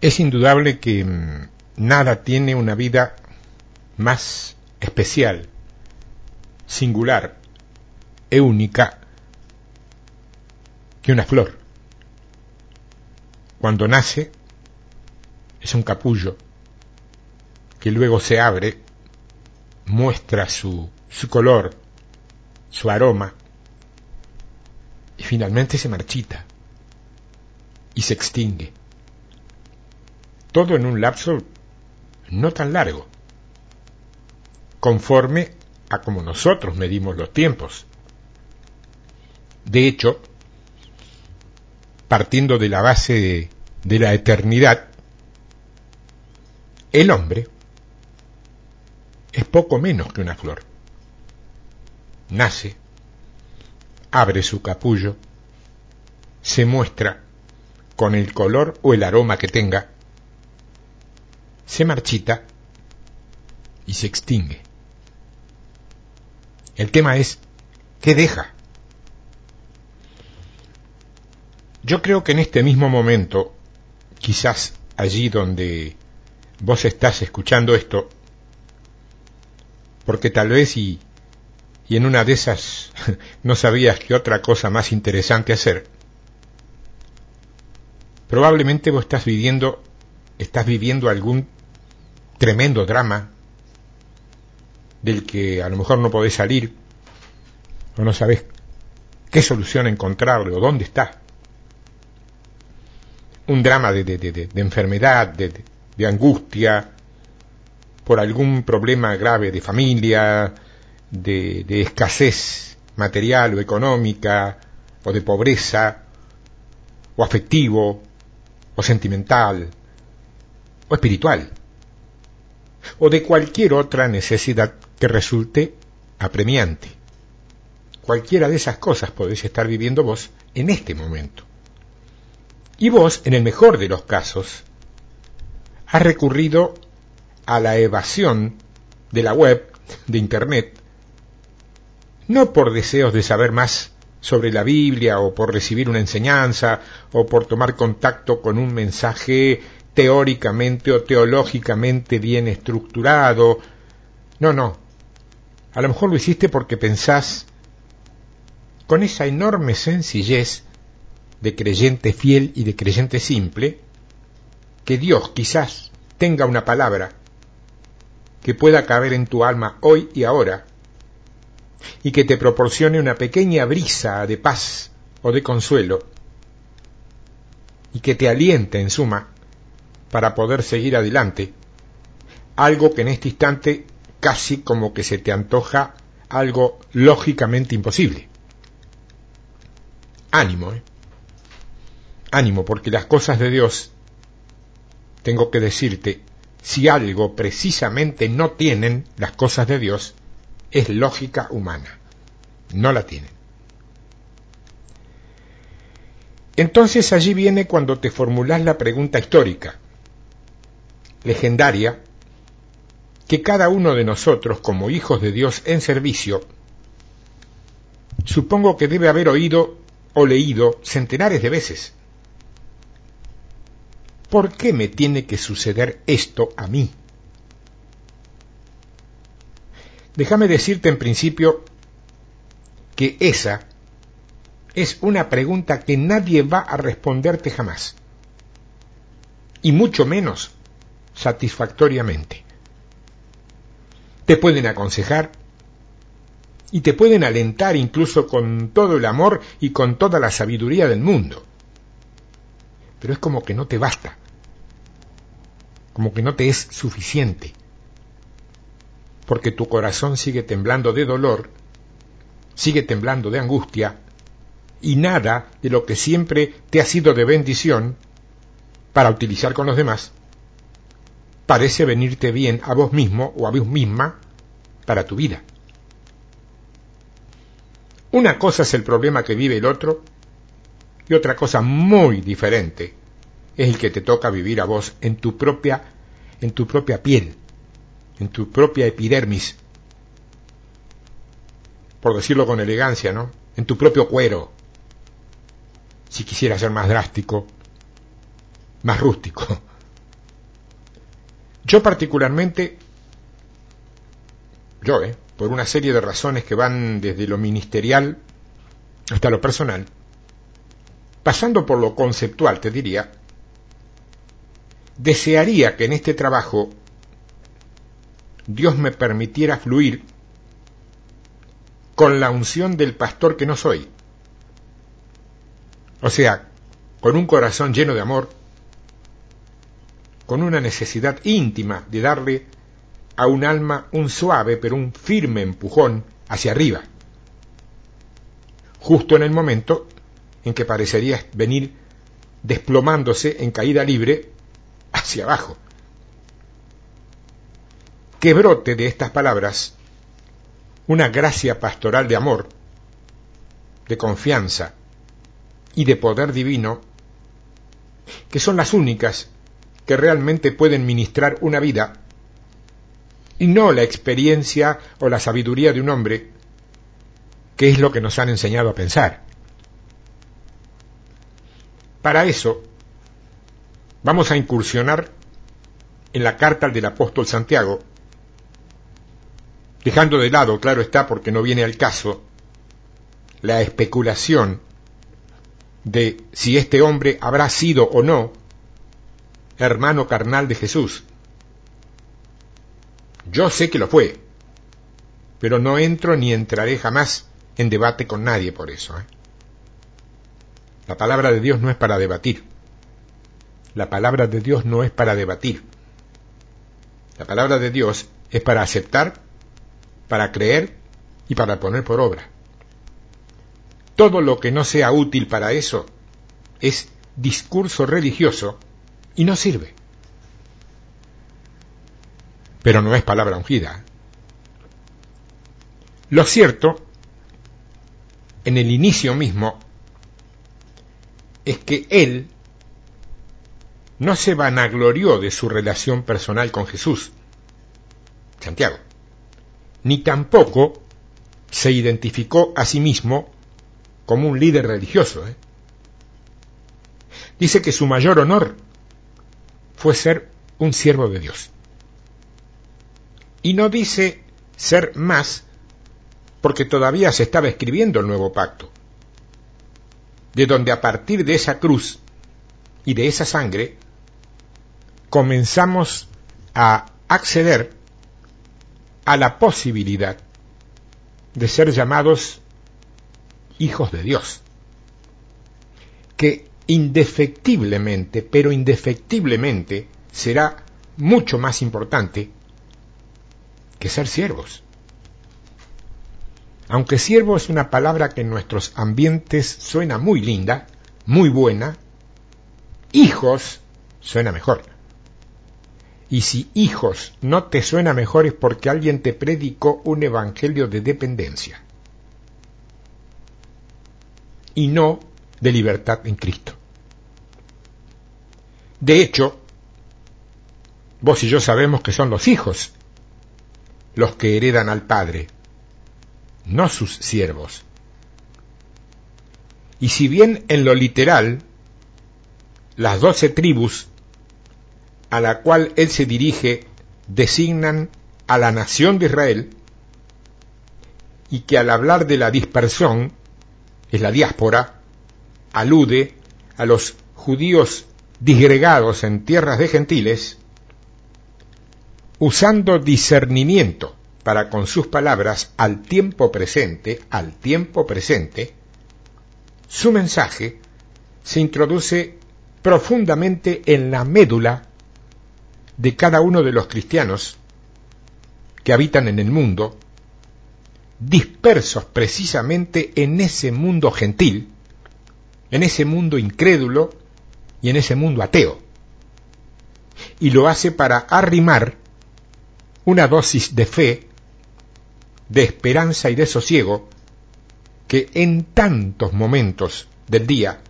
Es indudable que mmm, nada tiene una vida más especial, singular e única que una flor. Cuando nace es un capullo que luego se abre, muestra su, su color, su aroma y finalmente se marchita y se extingue todo en un lapso no tan largo, conforme a como nosotros medimos los tiempos. De hecho, partiendo de la base de, de la eternidad, el hombre es poco menos que una flor. Nace, abre su capullo, se muestra con el color o el aroma que tenga, se marchita y se extingue. El tema es, ¿qué deja? Yo creo que en este mismo momento, quizás allí donde vos estás escuchando esto, porque tal vez y, y en una de esas no sabías qué otra cosa más interesante hacer, probablemente vos estás viviendo, estás viviendo algún tremendo drama del que a lo mejor no podés salir o no sabés qué solución encontrarle o dónde está. Un drama de, de, de, de enfermedad, de, angustia, por algún problema grave de familia, de, de escasez material o económica, o de pobreza, o afectivo, o sentimental, o espiritual o de cualquier otra necesidad que resulte apremiante. Cualquiera de esas cosas podéis estar viviendo vos en este momento. Y vos, en el mejor de los casos, has recurrido a la evasión de la web, de Internet, no por deseos de saber más sobre la Biblia o por recibir una enseñanza o por tomar contacto con un mensaje teóricamente o teológicamente bien estructurado. No, no. A lo mejor lo hiciste porque pensás con esa enorme sencillez de creyente fiel y de creyente simple, que Dios quizás tenga una palabra que pueda caber en tu alma hoy y ahora, y que te proporcione una pequeña brisa de paz o de consuelo, y que te aliente en suma para poder seguir adelante, algo que en este instante casi como que se te antoja algo lógicamente imposible. Ánimo, ¿eh? Ánimo, porque las cosas de Dios, tengo que decirte, si algo precisamente no tienen las cosas de Dios, es lógica humana. No la tienen. Entonces allí viene cuando te formulas la pregunta histórica legendaria que cada uno de nosotros, como hijos de Dios en servicio, supongo que debe haber oído o leído centenares de veces. ¿Por qué me tiene que suceder esto a mí? Déjame decirte en principio que esa es una pregunta que nadie va a responderte jamás, y mucho menos satisfactoriamente. Te pueden aconsejar y te pueden alentar incluso con todo el amor y con toda la sabiduría del mundo. Pero es como que no te basta, como que no te es suficiente, porque tu corazón sigue temblando de dolor, sigue temblando de angustia, y nada de lo que siempre te ha sido de bendición para utilizar con los demás, parece venirte bien a vos mismo o a vos misma para tu vida. Una cosa es el problema que vive el otro y otra cosa muy diferente es el que te toca vivir a vos en tu propia en tu propia piel, en tu propia epidermis, por decirlo con elegancia, ¿no? En tu propio cuero, si quisiera ser más drástico, más rústico. Yo particularmente, yo, ¿eh? por una serie de razones que van desde lo ministerial hasta lo personal, pasando por lo conceptual, te diría, desearía que en este trabajo Dios me permitiera fluir con la unción del pastor que no soy. O sea, con un corazón lleno de amor, con una necesidad íntima de darle a un alma un suave pero un firme empujón hacia arriba, justo en el momento en que parecería venir desplomándose en caída libre hacia abajo. Que brote de estas palabras una gracia pastoral de amor, de confianza y de poder divino, que son las únicas que realmente pueden ministrar una vida y no la experiencia o la sabiduría de un hombre, que es lo que nos han enseñado a pensar. Para eso, Vamos a incursionar en la carta del apóstol Santiago, dejando de lado, claro está, porque no viene al caso, la especulación de si este hombre habrá sido o no hermano carnal de Jesús. Yo sé que lo fue, pero no entro ni entraré jamás en debate con nadie por eso. ¿eh? La palabra de Dios no es para debatir. La palabra de Dios no es para debatir. La palabra de Dios es para aceptar, para creer y para poner por obra. Todo lo que no sea útil para eso es discurso religioso y no sirve. Pero no es palabra ungida. Lo cierto, en el inicio mismo, es que Él no se vanaglorió de su relación personal con Jesús, Santiago, ni tampoco se identificó a sí mismo como un líder religioso. ¿eh? Dice que su mayor honor fue ser un siervo de Dios. Y no dice ser más porque todavía se estaba escribiendo el nuevo pacto, de donde a partir de esa cruz y de esa sangre comenzamos a acceder a la posibilidad de ser llamados hijos de Dios, que indefectiblemente, pero indefectiblemente será mucho más importante que ser siervos. Aunque siervo es una palabra que en nuestros ambientes suena muy linda, muy buena, hijos suena mejor. Y si hijos no te suena mejor es porque alguien te predicó un evangelio de dependencia y no de libertad en Cristo. De hecho, vos y yo sabemos que son los hijos los que heredan al Padre, no sus siervos. Y si bien en lo literal, las doce tribus a la cual él se dirige designan a la nación de Israel y que al hablar de la dispersión, es la diáspora, alude a los judíos disgregados en tierras de gentiles, usando discernimiento para con sus palabras al tiempo presente, al tiempo presente, su mensaje se introduce profundamente en la médula de cada uno de los cristianos que habitan en el mundo, dispersos precisamente en ese mundo gentil, en ese mundo incrédulo y en ese mundo ateo. y lo hace para arrimar una dosis de fe, de esperanza y de sosiego que en tantos momentos del día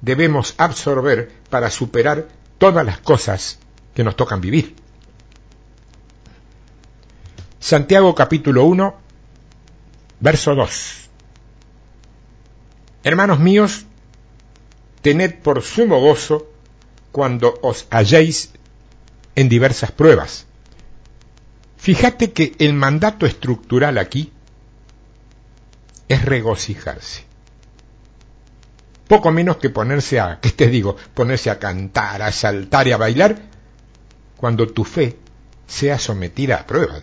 debemos absorber para superar todas las cosas que nos tocan vivir. Santiago capítulo 1, verso 2. Hermanos míos, tened por sumo gozo cuando os halléis en diversas pruebas. Fíjate que el mandato estructural aquí es regocijarse. Poco menos que ponerse a, ¿qué te digo? Ponerse a cantar, a saltar y a bailar cuando tu fe sea sometida a pruebas.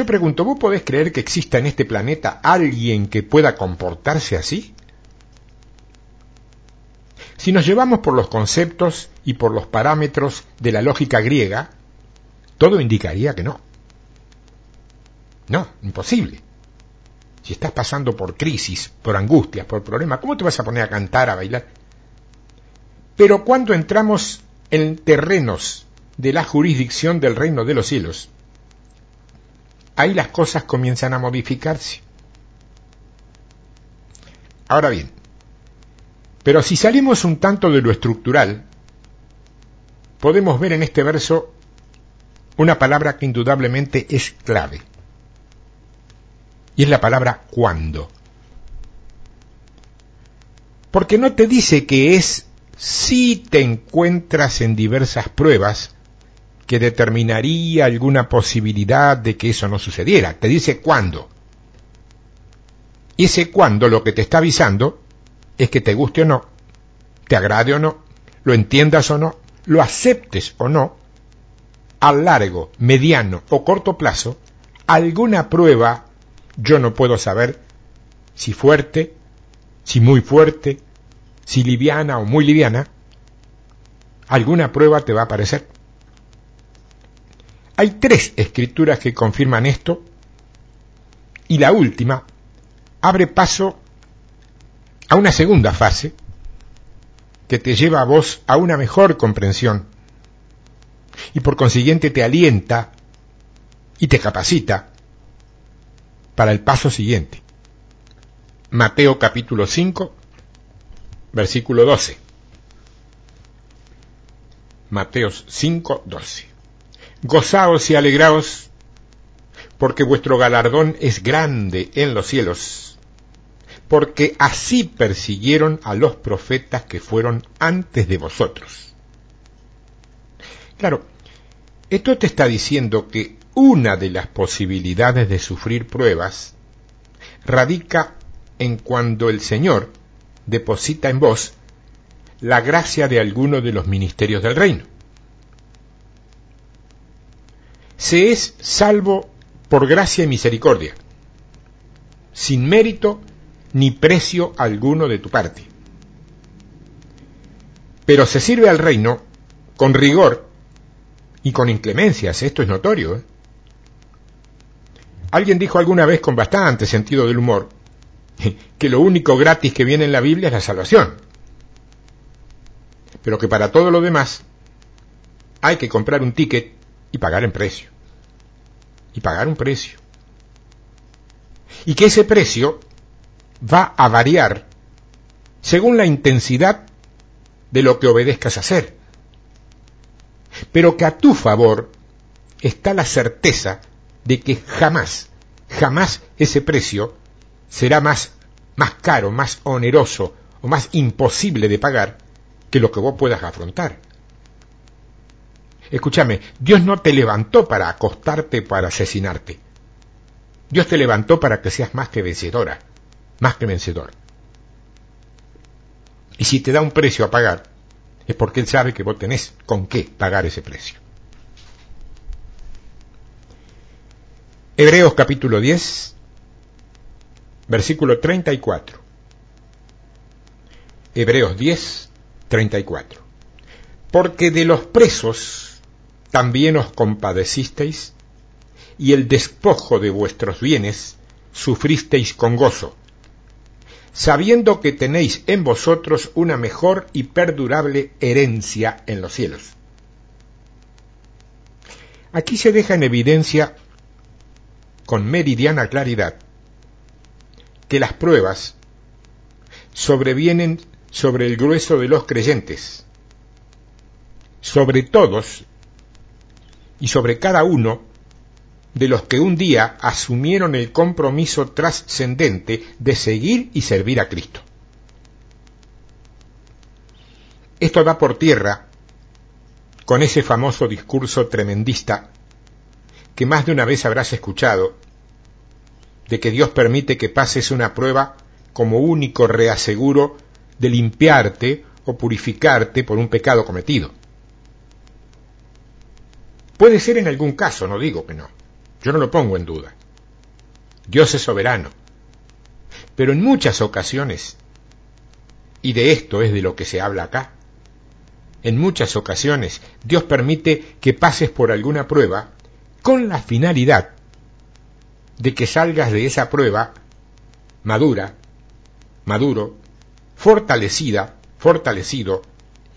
Yo pregunto, ¿vos podés creer que exista en este planeta alguien que pueda comportarse así? Si nos llevamos por los conceptos y por los parámetros de la lógica griega, todo indicaría que no. No, imposible. Si estás pasando por crisis, por angustias, por problemas, ¿cómo te vas a poner a cantar, a bailar? Pero cuando entramos en terrenos de la jurisdicción del reino de los cielos, ahí las cosas comienzan a modificarse. Ahora bien, pero si salimos un tanto de lo estructural, podemos ver en este verso una palabra que indudablemente es clave. Y es la palabra cuando. Porque no te dice que es si te encuentras en diversas pruebas que determinaría alguna posibilidad de que eso no sucediera. Te dice cuándo. Y ese cuándo lo que te está avisando es que te guste o no, te agrade o no, lo entiendas o no, lo aceptes o no, a largo, mediano o corto plazo, alguna prueba, yo no puedo saber si fuerte, si muy fuerte, si liviana o muy liviana, alguna prueba te va a aparecer. Hay tres escrituras que confirman esto y la última abre paso a una segunda fase que te lleva a vos a una mejor comprensión y por consiguiente te alienta y te capacita para el paso siguiente. Mateo capítulo 5, versículo 12. Mateo 5, 12. Gozaos y alegraos, porque vuestro galardón es grande en los cielos porque así persiguieron a los profetas que fueron antes de vosotros. Claro, esto te está diciendo que una de las posibilidades de sufrir pruebas radica en cuando el Señor deposita en vos la gracia de alguno de los ministerios del reino. Se es salvo por gracia y misericordia, sin mérito ni precio alguno de tu parte. Pero se sirve al reino con rigor y con inclemencias, esto es notorio. ¿eh? Alguien dijo alguna vez con bastante sentido del humor que lo único gratis que viene en la Biblia es la salvación, pero que para todo lo demás hay que comprar un ticket y pagar en precio. Y pagar un precio. Y que ese precio va a variar según la intensidad de lo que obedezcas hacer. Pero que a tu favor está la certeza de que jamás, jamás ese precio será más, más caro, más oneroso o más imposible de pagar que lo que vos puedas afrontar. Escúchame, Dios no te levantó para acostarte para asesinarte. Dios te levantó para que seas más que vencedora más que vencedor. Y si te da un precio a pagar, es porque Él sabe que vos tenés con qué pagar ese precio. Hebreos capítulo 10, versículo 34. Hebreos 10, 34. Porque de los presos también os compadecisteis, y el despojo de vuestros bienes sufristeis con gozo sabiendo que tenéis en vosotros una mejor y perdurable herencia en los cielos. Aquí se deja en evidencia con meridiana claridad que las pruebas sobrevienen sobre el grueso de los creyentes, sobre todos y sobre cada uno de los que un día asumieron el compromiso trascendente de seguir y servir a Cristo. Esto da por tierra con ese famoso discurso tremendista que más de una vez habrás escuchado, de que Dios permite que pases una prueba como único reaseguro de limpiarte o purificarte por un pecado cometido. Puede ser en algún caso, no digo que no. Yo no lo pongo en duda. Dios es soberano. Pero en muchas ocasiones, y de esto es de lo que se habla acá, en muchas ocasiones Dios permite que pases por alguna prueba con la finalidad de que salgas de esa prueba madura, maduro, fortalecida, fortalecido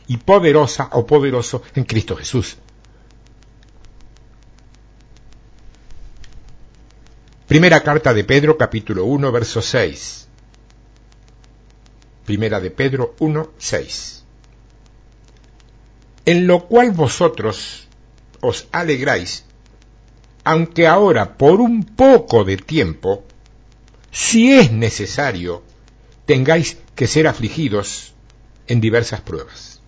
y poderosa o poderoso en Cristo Jesús. Primera carta de Pedro, capítulo 1, verso 6. Primera de Pedro 1, 6. En lo cual vosotros os alegráis, aunque ahora por un poco de tiempo, si es necesario, tengáis que ser afligidos en diversas pruebas.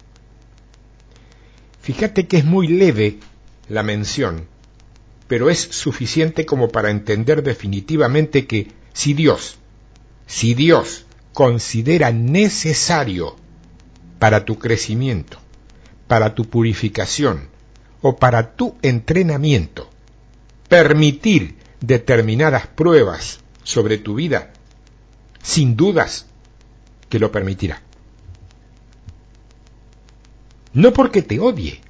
Fíjate que es muy leve la mención pero es suficiente como para entender definitivamente que si Dios, si Dios considera necesario para tu crecimiento, para tu purificación o para tu entrenamiento, permitir determinadas pruebas sobre tu vida, sin dudas que lo permitirá. No porque te odie,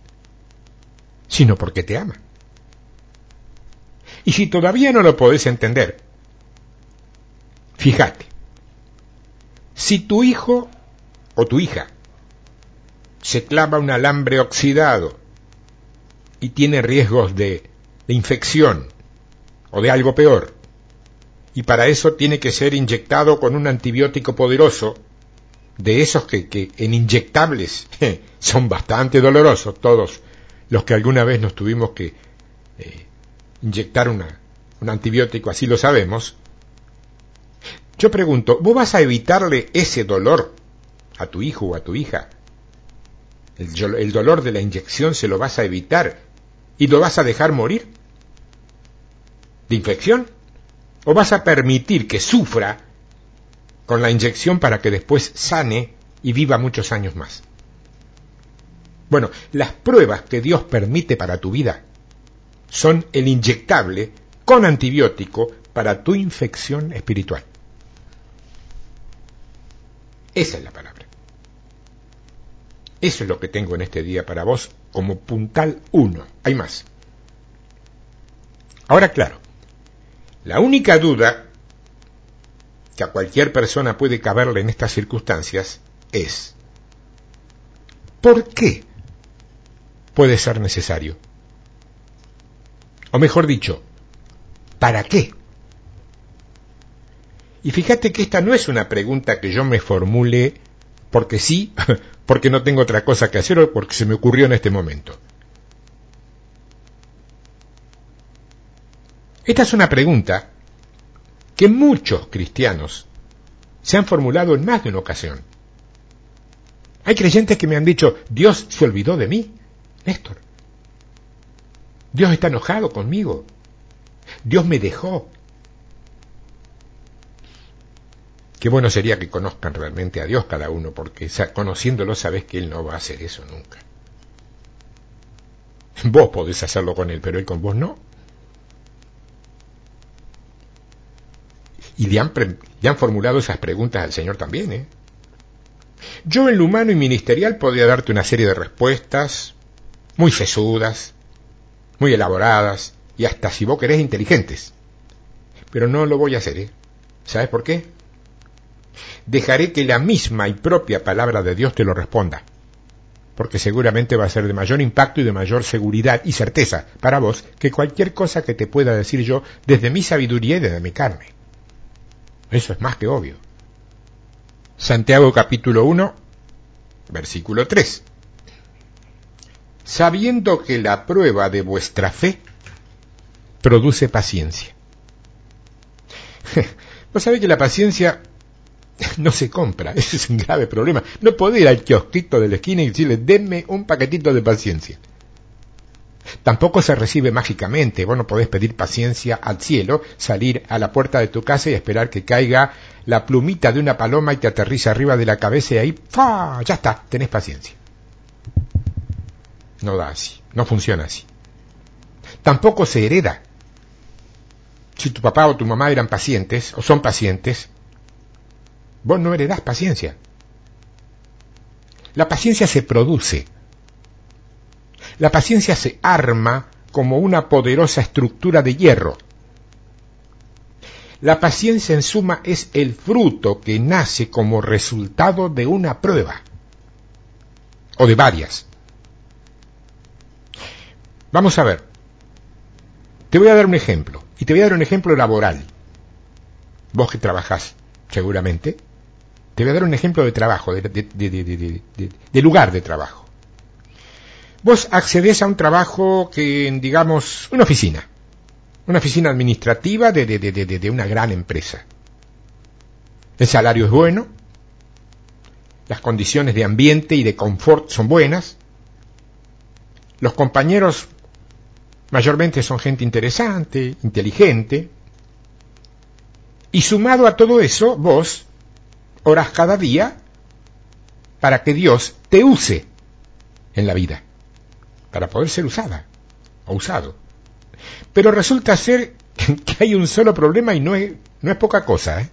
sino porque te ama. Y si todavía no lo podés entender, fíjate, si tu hijo o tu hija se clava un alambre oxidado y tiene riesgos de, de infección o de algo peor, y para eso tiene que ser inyectado con un antibiótico poderoso, de esos que, en inyectables son bastante dolorosos, todos los que alguna vez nos tuvimos que eh, inyectar una, un antibiótico, así lo sabemos, yo pregunto, ¿vos vas a evitarle ese dolor a tu hijo o a tu hija? El, el, dolor de la inyección se lo vas a evitar y lo vas a dejar morir de infección? ¿O vas a permitir que sufra con la inyección para que después sane y viva muchos años más? Bueno, las pruebas que Dios permite para tu vida son el inyectable con antibiótico para tu infección espiritual. Esa es la palabra. Eso es lo que tengo en este día para vos como puntal uno. Hay más. Ahora, claro, la única duda que a cualquier persona puede caberle en estas circunstancias es, ¿por qué puede ser necesario? O mejor dicho, ¿para qué? Y fíjate que esta no es una pregunta que yo me formule porque sí, porque no tengo otra cosa que hacer o porque se me ocurrió en este momento. Esta es una pregunta que muchos cristianos se han formulado en más de una ocasión. Hay creyentes que me han dicho, Dios se olvidó de mí, Néstor. Dios está enojado conmigo. Dios me dejó. Qué bueno sería que conozcan realmente a Dios cada uno, porque conociéndolo sabes que Él no va a hacer eso nunca. Vos podés hacerlo con Él, pero Él con vos no. Y le han, formulado esas preguntas al Señor también, ¿eh? Yo en lo humano y ministerial podría darte una serie de respuestas muy sesudas, muy elaboradas y hasta si vos querés inteligentes. Pero no lo voy a hacer, ¿eh? ¿Sabes por qué? dejaré que la misma y propia palabra de Dios te lo responda, porque seguramente va a ser de mayor impacto y de mayor seguridad y certeza para vos que cualquier cosa que te pueda decir yo desde mi sabiduría y desde mi carne. Eso es más que obvio. Santiago capítulo 1, versículo 3. Sabiendo que la prueba de vuestra fe produce paciencia. Vos sabés que la paciencia no se compra, ese es un grave problema. No podés ir al kiosquito de la esquina y decirle, denme un paquetito de paciencia. Tampoco se recibe mágicamente. Vos no podés pedir paciencia al cielo, salir a la puerta de tu casa y esperar que caiga la plumita de una paloma y te aterriza arriba de la cabeza y ahí, ¡fa! Ya está, tenés paciencia. No da así, no funciona así. Tampoco se hereda. Si tu papá o tu mamá eran pacientes o son pacientes, vos no heredás paciencia. La paciencia se produce. La paciencia se arma como una poderosa estructura de hierro. La paciencia en suma es el fruto que nace como resultado de una prueba, o de varias. Vamos a ver, te voy a dar un ejemplo, y te voy a dar un ejemplo laboral. Vos que trabajás, seguramente, te voy a dar un ejemplo de trabajo, de, de lugar de trabajo. Vos accedes a un trabajo que, digamos, una oficina una oficina administrativa de, de, una gran empresa. El salario es bueno, las condiciones de ambiente y de confort son buenas, los compañeros mayormente son gente interesante, inteligente, y sumado a todo eso, vos orás cada día para que Dios te use en la vida, para poder ser usada o usado. Pero resulta ser que hay un solo problema y no es, no es poca cosa. ¿eh?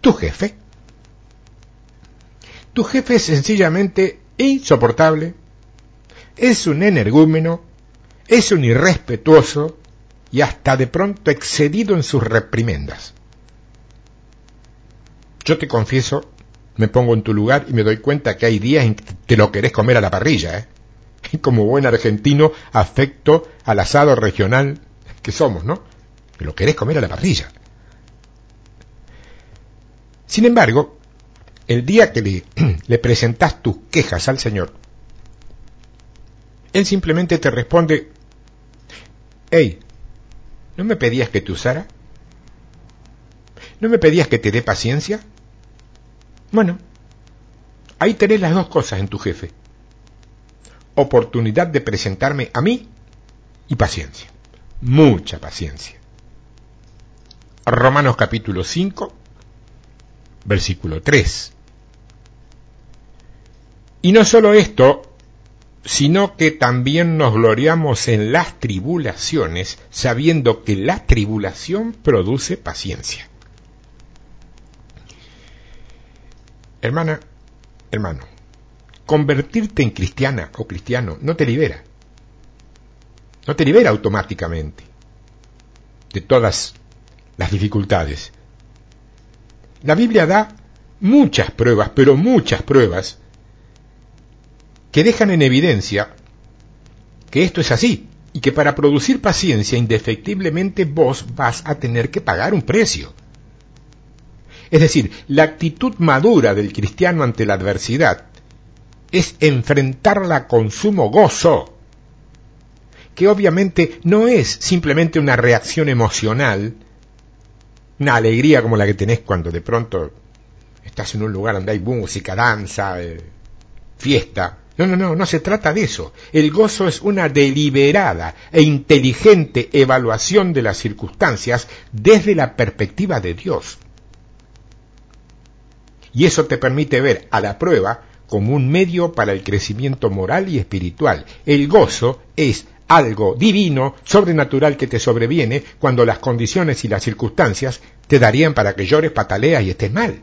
Tu jefe. Tu jefe es sencillamente insoportable, es un energúmeno, es un irrespetuoso y hasta de pronto excedido en sus reprimendas. Yo te confieso, me pongo en tu lugar y me doy cuenta que hay días en que te lo querés comer a la parrilla, ¿eh? como buen argentino, afecto al asado regional que somos, ¿no? Que lo querés comer a la parrilla. Sin embargo, el día que le, le presentas tus quejas al Señor, Él simplemente te responde, hey, ¿no me pedías que te usara? ¿No me pedías que te dé paciencia? Bueno, ahí tenés las dos cosas en tu jefe oportunidad de presentarme a mí y paciencia, mucha paciencia. Romanos capítulo 5, versículo 3. Y no solo esto, sino que también nos gloriamos en las tribulaciones, sabiendo que la tribulación produce paciencia. Hermana, hermano, convertirte en cristiana o cristiano no te libera. No te libera automáticamente de todas las dificultades. La Biblia da muchas pruebas, pero muchas pruebas, que dejan en evidencia que esto es así y que para producir paciencia indefectiblemente vos vas a tener que pagar un precio. Es decir, la actitud madura del cristiano ante la adversidad es enfrentarla con sumo gozo, que obviamente no es simplemente una reacción emocional, una alegría como la que tenés cuando de pronto estás en un lugar donde hay música, danza, eh, fiesta. No, no, no, no se trata de eso. El gozo es una deliberada e inteligente evaluación de las circunstancias desde la perspectiva de Dios. Y eso te permite ver a la prueba como un medio para el crecimiento moral y espiritual. El gozo es algo divino, sobrenatural que te sobreviene cuando las condiciones y las circunstancias te darían para que llores, pataleas y estés mal.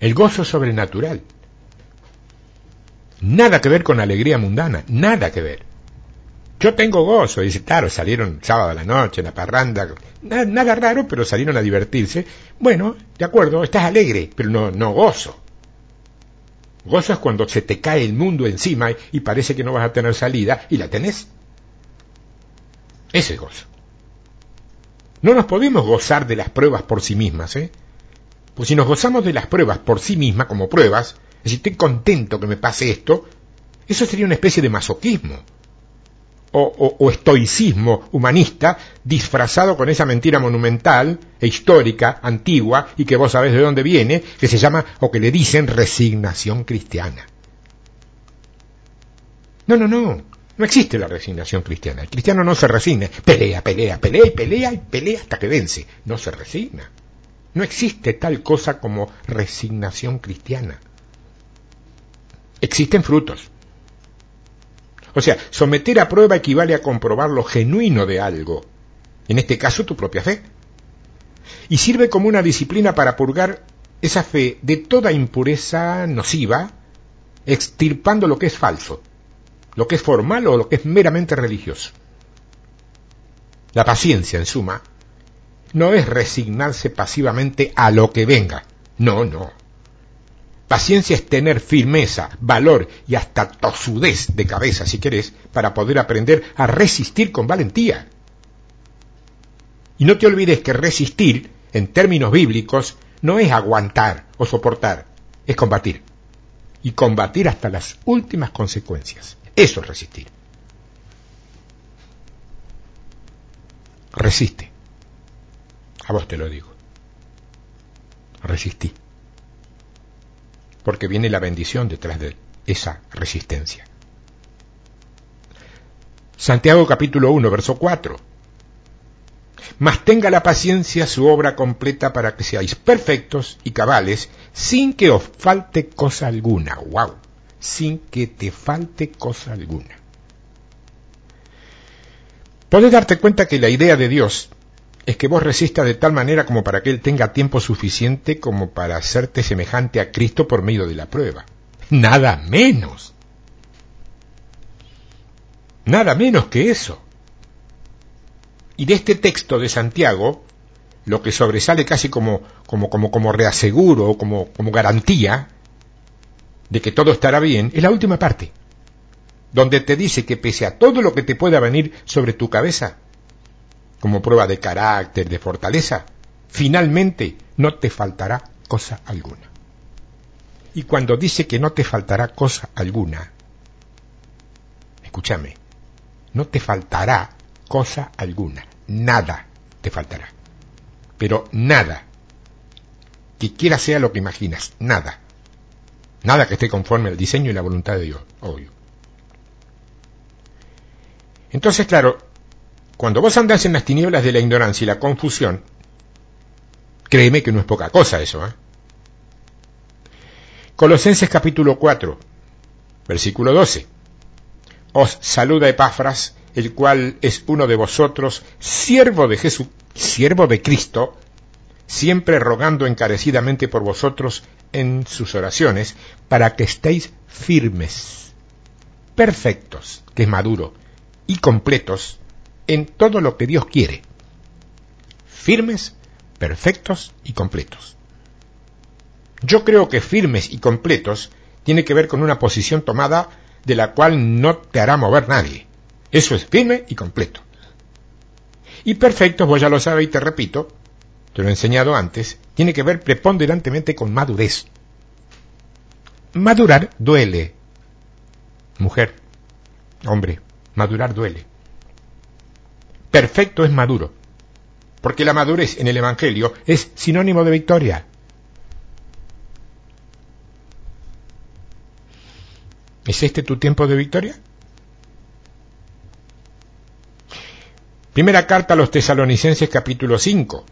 El gozo sobrenatural. Nada que ver con alegría mundana, nada que ver. Yo tengo gozo, dice, claro, salieron sábado a la noche, en la parranda, nada, raro, pero salieron a divertirse. Bueno, de acuerdo, estás alegre, pero no, no gozo. Gozo es cuando se te cae el mundo encima y parece que no vas a tener salida y la tenés. Ese es gozo. No nos podemos gozar de las pruebas por sí mismas, ¿eh? Pues si nos gozamos de las pruebas por sí mismas como pruebas, es decir, estoy contento que me pase esto, eso sería una especie de masoquismo o, estoicismo humanista disfrazado con esa mentira monumental e histórica, antigua, y que vos sabés de dónde viene, que se llama, o que le dicen, resignación cristiana. No, no, no. No existe la resignación cristiana. El cristiano no se resigna. Pelea, pelea, pelea y pelea y pelea hasta que vence. No se resigna. No existe tal cosa como resignación cristiana. Existen frutos. O sea, someter a prueba equivale a comprobar lo genuino de algo, en este caso tu propia fe. Y sirve como una disciplina para purgar esa fe de toda impureza nociva, extirpando lo que es falso, lo que es formal o lo que es meramente religioso. La paciencia, en suma, no es resignarse pasivamente a lo que venga. No, no. Paciencia es tener firmeza, valor y hasta tosudez de cabeza, si querés, para poder aprender a resistir con valentía. Y no te olvides que resistir, en términos bíblicos, no es aguantar o soportar, es combatir. Y combatir hasta las últimas consecuencias. Eso es resistir. Resiste. A vos te lo digo. Resistí porque viene la bendición detrás de esa resistencia. Santiago capítulo 1, verso 4. Mas tenga la paciencia su obra completa para que seáis perfectos y cabales sin que os falte cosa alguna. ¡Wow! Sin que te falte cosa alguna. Puedes darte cuenta que la idea de Dios es que vos resistas de tal manera como para que Él tenga tiempo suficiente como para hacerte semejante a Cristo por medio de la prueba. Nada menos. Nada menos que eso. Y de este texto de Santiago, lo que sobresale casi como, como, como, como reaseguro, como, como garantía de que todo estará bien, es la última parte, donde te dice que pese a todo lo que te pueda venir sobre tu cabeza, como prueba de carácter, de fortaleza, finalmente no te faltará cosa alguna. Y cuando dice que no te faltará cosa alguna, escúchame, no te faltará cosa alguna, nada te faltará, pero nada, que quiera sea lo que imaginas, nada, nada que esté conforme al diseño y la voluntad de Dios, obvio. Entonces, claro, cuando vos andás en las tinieblas de la ignorancia y la confusión, créeme que no es poca cosa eso. ¿eh? Colosenses capítulo 4, versículo 12. Os saluda Epafras, el cual es uno de vosotros, siervo de Jesús, siervo de Cristo, siempre rogando encarecidamente por vosotros en sus oraciones, para que estéis firmes, perfectos, que es maduro, y completos, en todo lo que Dios quiere. Firmes, perfectos y completos. Yo creo que firmes y completos tiene que ver con una posición tomada de la cual no te hará mover nadie. Eso es firme y completo. Y perfectos, vos ya lo sabes y te repito, te lo he enseñado antes, tiene que ver preponderantemente con madurez. Madurar duele. Mujer, hombre, madurar duele perfecto es maduro. Porque la madurez en el Evangelio es sinónimo de victoria. ¿Es este tu tiempo de victoria? Primera carta a los tesalonicenses capítulo 5,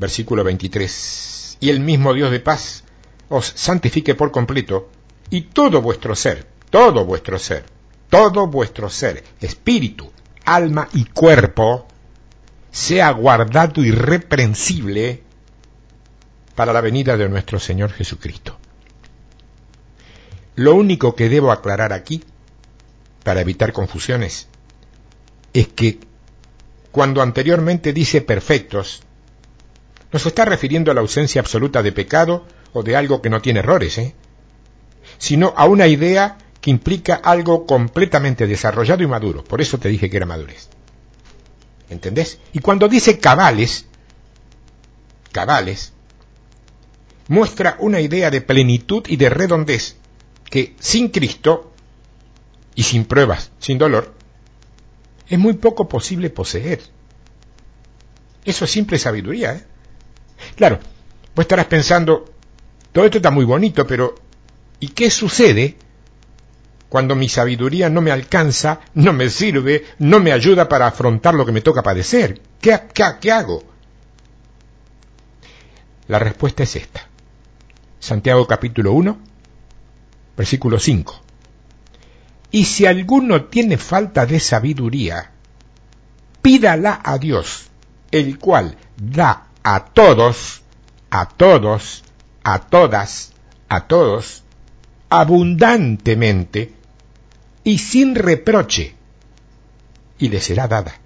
versículo 23. Y el mismo Dios de paz os santifique por completo y todo vuestro ser, todo vuestro ser, todo vuestro ser, espíritu, alma y cuerpo sea guardado irreprensible para la venida de nuestro Señor Jesucristo. Lo único que debo aclarar aquí, para evitar confusiones, es que cuando anteriormente dice perfectos, no se está refiriendo a la ausencia absoluta de pecado o de algo que no tiene errores, ¿eh? sino a una idea implica algo completamente desarrollado y maduro. Por eso te dije que era madurez. ¿Entendés? Y cuando dice cabales, cabales, muestra una idea de plenitud y de redondez que sin Cristo y sin pruebas, sin dolor, es muy poco posible poseer. Eso es simple sabiduría. ¿eh? Claro, vos estarás pensando, todo esto está muy bonito, pero ¿y qué sucede cuando mi sabiduría no me alcanza, no me sirve, no me ayuda para afrontar lo que me toca padecer? ¿Qué, qué, qué hago? La respuesta es esta. Santiago capítulo 1, versículo 5. Y si alguno tiene falta de sabiduría, pídala a Dios, el cual da a todos, a todos, a todas, a todos, abundantemente y sin reproche, y le será dada.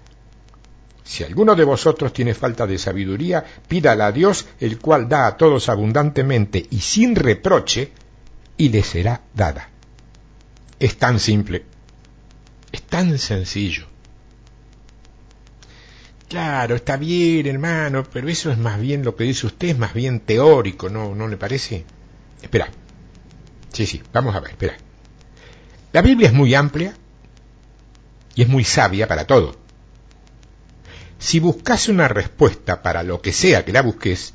Si alguno de vosotros tiene falta de sabiduría, pídala a Dios, el cual da a todos abundantemente y sin reproche, y le será dada. Es tan simple, es tan sencillo. Claro, está bien, hermano, pero eso es más bien lo que dice usted, es más bien teórico, ¿no, ¿no le parece? Espera. Sí, sí, vamos a ver, espera. La Biblia es muy amplia y es muy sabia para todo. Si buscas una respuesta para lo que sea que la busques,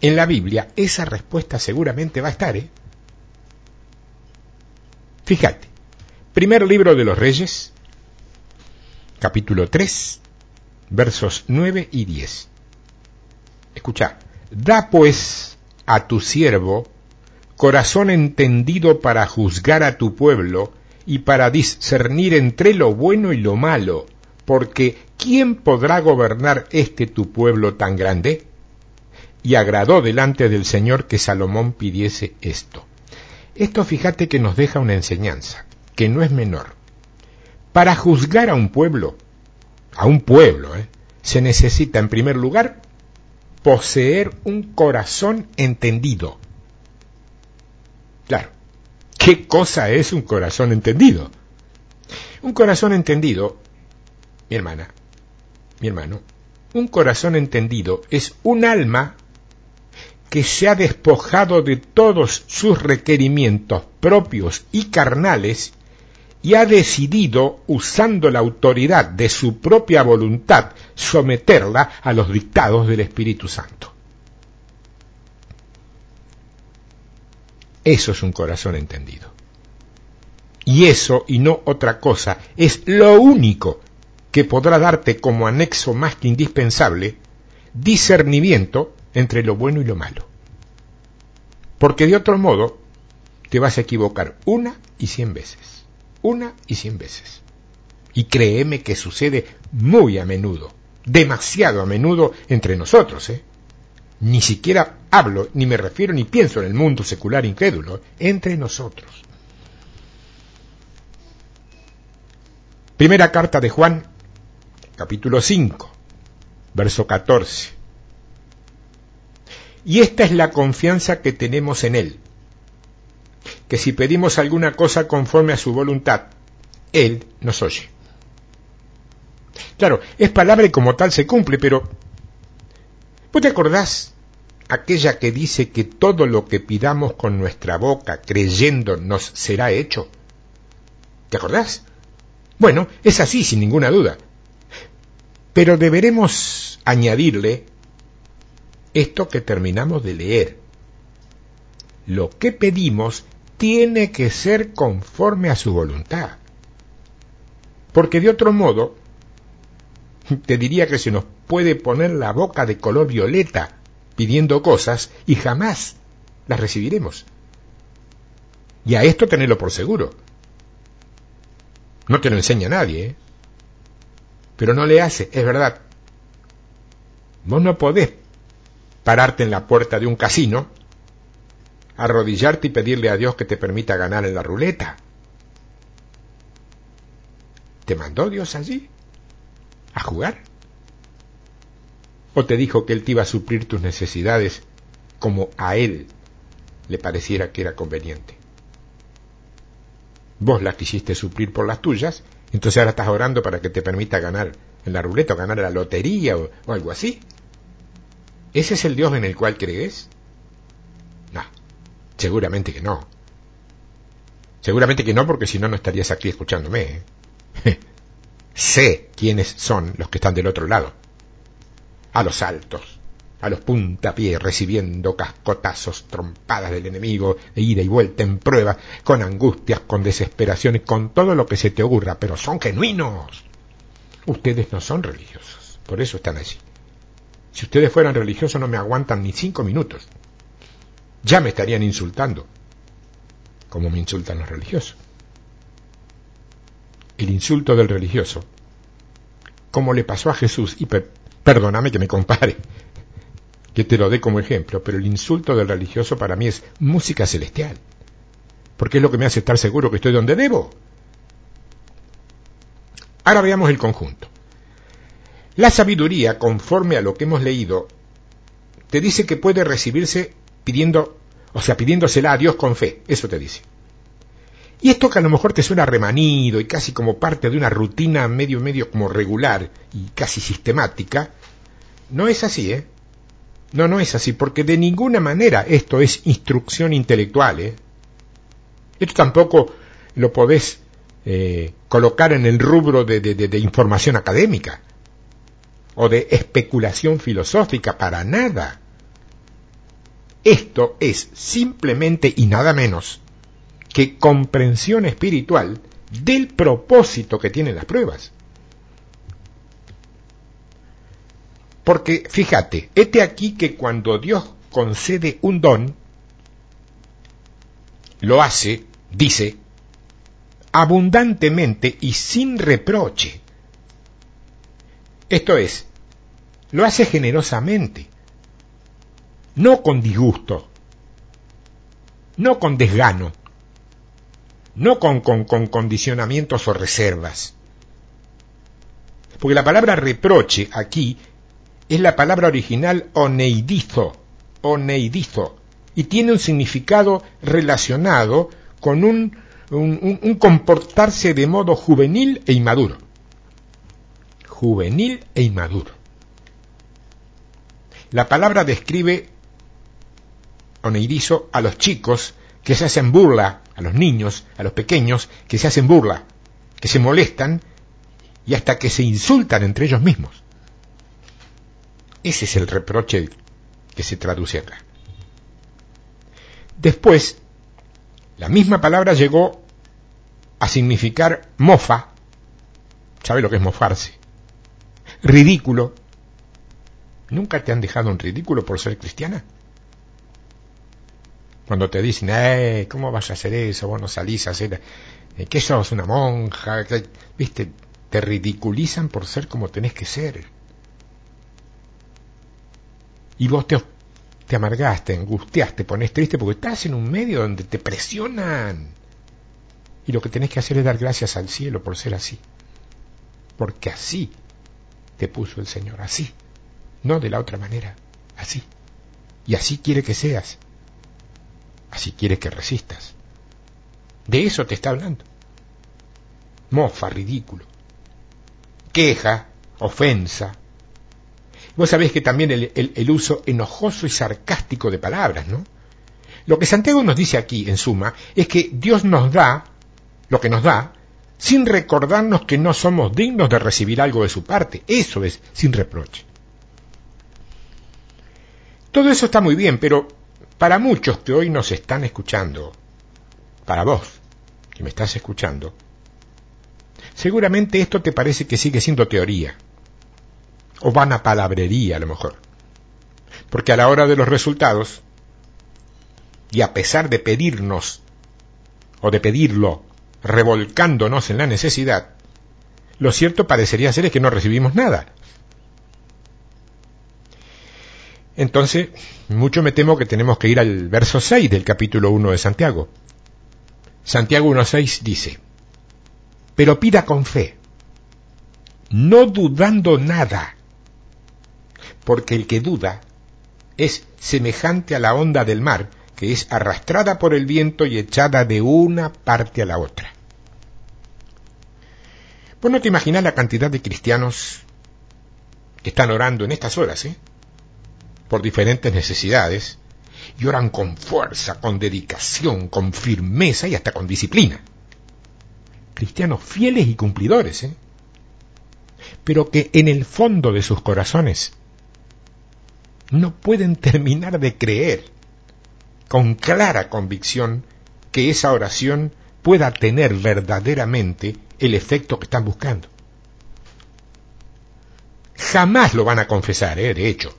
en la Biblia esa respuesta seguramente va a estar, ¿eh? Fíjate, primer libro de los Reyes, capítulo 3, versos 9 y 10. Escucha, da pues a tu siervo corazón entendido para juzgar a tu pueblo y para discernir entre lo bueno y lo malo, porque ¿quién podrá gobernar este tu pueblo tan grande? Y agradó delante del Señor que Salomón pidiese esto. Esto fíjate que nos deja una enseñanza, que no es menor. Para juzgar a un pueblo, a un pueblo, ¿eh? se necesita en primer lugar poseer un corazón entendido. Claro, ¿qué cosa es un corazón entendido? Un corazón entendido, mi hermana, mi hermano, un corazón entendido es un alma que se ha despojado de todos sus requerimientos propios y carnales y ha decidido, usando la autoridad de su propia voluntad, someterla a los dictados del Espíritu Santo. Eso es un corazón entendido. Y eso, y no otra cosa, es lo único que podrá darte como anexo más que indispensable discernimiento entre lo bueno y lo malo. Porque de otro modo te vas a equivocar una y cien veces. Una y cien veces. Y créeme que sucede muy a menudo, demasiado a menudo entre nosotros, ¿eh? Ni siquiera hablo, ni me refiero, ni pienso en el mundo secular incrédulo, entre nosotros. Primera carta de Juan, capítulo 5, verso 14. Y esta es la confianza que tenemos en Él, que si pedimos alguna cosa conforme a su voluntad, Él nos oye. Claro, es palabra y como tal se cumple, pero ¿vos te acordás aquella que dice que todo lo que pidamos con nuestra boca creyendo nos será hecho? ¿Te acordás? Bueno, es así, sin ninguna duda. Pero deberemos añadirle esto que terminamos de leer. Lo que pedimos tiene que ser conforme a su voluntad. Porque de otro modo, te diría que se nos puede poner la boca de color violeta pidiendo cosas y jamás las recibiremos. Y a esto tenerlo por seguro. No te lo enseña nadie, ¿eh? pero no le hace, es verdad. Vos no podés pararte en la puerta de un casino, arrodillarte y pedirle a Dios que te permita ganar en la ruleta. ¿Te mandó Dios allí? ¿A jugar? ¿O te dijo que él te iba a suplir tus necesidades como a él le pareciera que era conveniente? Vos las quisiste suplir por las tuyas, entonces ahora estás orando para que te permita ganar en la ruleta o ganar la lotería o, o algo así. ¿Ese es el Dios en el cual crees? No, seguramente que no. Seguramente que no, porque si no, no estarías aquí escuchándome. ¿eh? sé quiénes son los que están del otro lado. A los altos, a los puntapiés, recibiendo cascotazos, trompadas del enemigo, de ida y vuelta en prueba, con angustias, con desesperaciones, con todo lo que se te ocurra, pero son genuinos. Ustedes no son religiosos, por eso están allí. Si ustedes fueran religiosos no me aguantan ni cinco minutos. Ya me estarían insultando, como me insultan los religiosos el insulto del religioso, como le pasó a Jesús, y perdóname que me compare, que te lo dé como ejemplo, pero el insulto del religioso para mí es música celestial, porque es lo que me hace estar seguro que estoy donde debo. Ahora veamos el conjunto. La sabiduría, conforme a lo que hemos leído, te dice que puede recibirse pidiendo, o sea, pidiéndosela a Dios con fe, eso te dice. Y esto que a lo mejor te suena remanido y casi como parte de una rutina medio medio como regular y casi sistemática, no es así, ¿eh? No, no es así, porque de ninguna manera esto es instrucción intelectual, ¿eh? Esto tampoco lo podés eh, colocar en el rubro de, de información académica o de especulación filosófica, para nada. Esto es simplemente y nada menos que comprensión espiritual del propósito que tienen las pruebas. Porque fíjate, este aquí que cuando Dios concede un don, lo hace, dice, abundantemente y sin reproche. Esto es, lo hace generosamente, no con disgusto, no con desgano, no con, con, condicionamientos o reservas. Porque la palabra reproche aquí es la palabra original oneidizo, oneidizo, y tiene un significado relacionado con un, un, comportarse de modo juvenil e inmaduro. Juvenil e inmaduro. La palabra describe oneidizo a los chicos que se hacen burla a los niños, a los pequeños, que se hacen burla, que se molestan y hasta que se insultan entre ellos mismos. Ese es el reproche que se traduce acá. Después, la misma palabra llegó a significar mofa, ¿sabe lo que es mofarse? Ridículo. ¿Nunca te han dejado en ridículo por ser cristiana? Cuando te dicen, eh, ¿cómo vas a hacer eso? Vos no salís a hacer... Eh, ¿Qué sos? ¿Una monja? ¿Viste? Te ridiculizan por ser como tenés que ser. Y vos te, te amargaste, angustiaste, pones triste porque estás en un medio donde te presionan. Y lo que tenés que hacer es dar gracias al cielo por ser así. Porque así te puso el Señor, así. No de la otra manera, así. Y así quiere que seas así quiere que resistas. De eso te está hablando. Mofa, ridículo. Queja, ofensa. Vos sabés que también el, el, uso enojoso y sarcástico de palabras, ¿no? Lo que Santiago nos dice aquí, en suma, es que Dios nos da lo que nos da sin recordarnos que no somos dignos de recibir algo de su parte. Eso es sin reproche. Todo eso está muy bien, pero para muchos que hoy nos están escuchando, para vos que me estás escuchando, seguramente esto te parece que sigue siendo teoría, o van a palabrería a lo mejor, porque a la hora de los resultados, y a pesar de pedirnos, o de pedirlo, revolcándonos en la necesidad, lo cierto parecería ser es que no recibimos nada. Entonces, mucho me temo que tenemos que ir al verso 6 del capítulo 1 de Santiago. Santiago 1.6 dice, pero pida con fe, no dudando nada, porque el que duda es semejante a la onda del mar, que es arrastrada por el viento y echada de una parte a la otra. Vos no te imaginas la cantidad de cristianos que están orando en estas horas, ¿eh? Por diferentes necesidades, y oran con fuerza, con dedicación, con firmeza y hasta con disciplina. Cristianos fieles y cumplidores, ¿eh? pero que en el fondo de sus corazones no pueden terminar de creer con clara convicción que esa oración pueda tener verdaderamente el efecto que están buscando. Jamás lo van a confesar, ¿eh? de hecho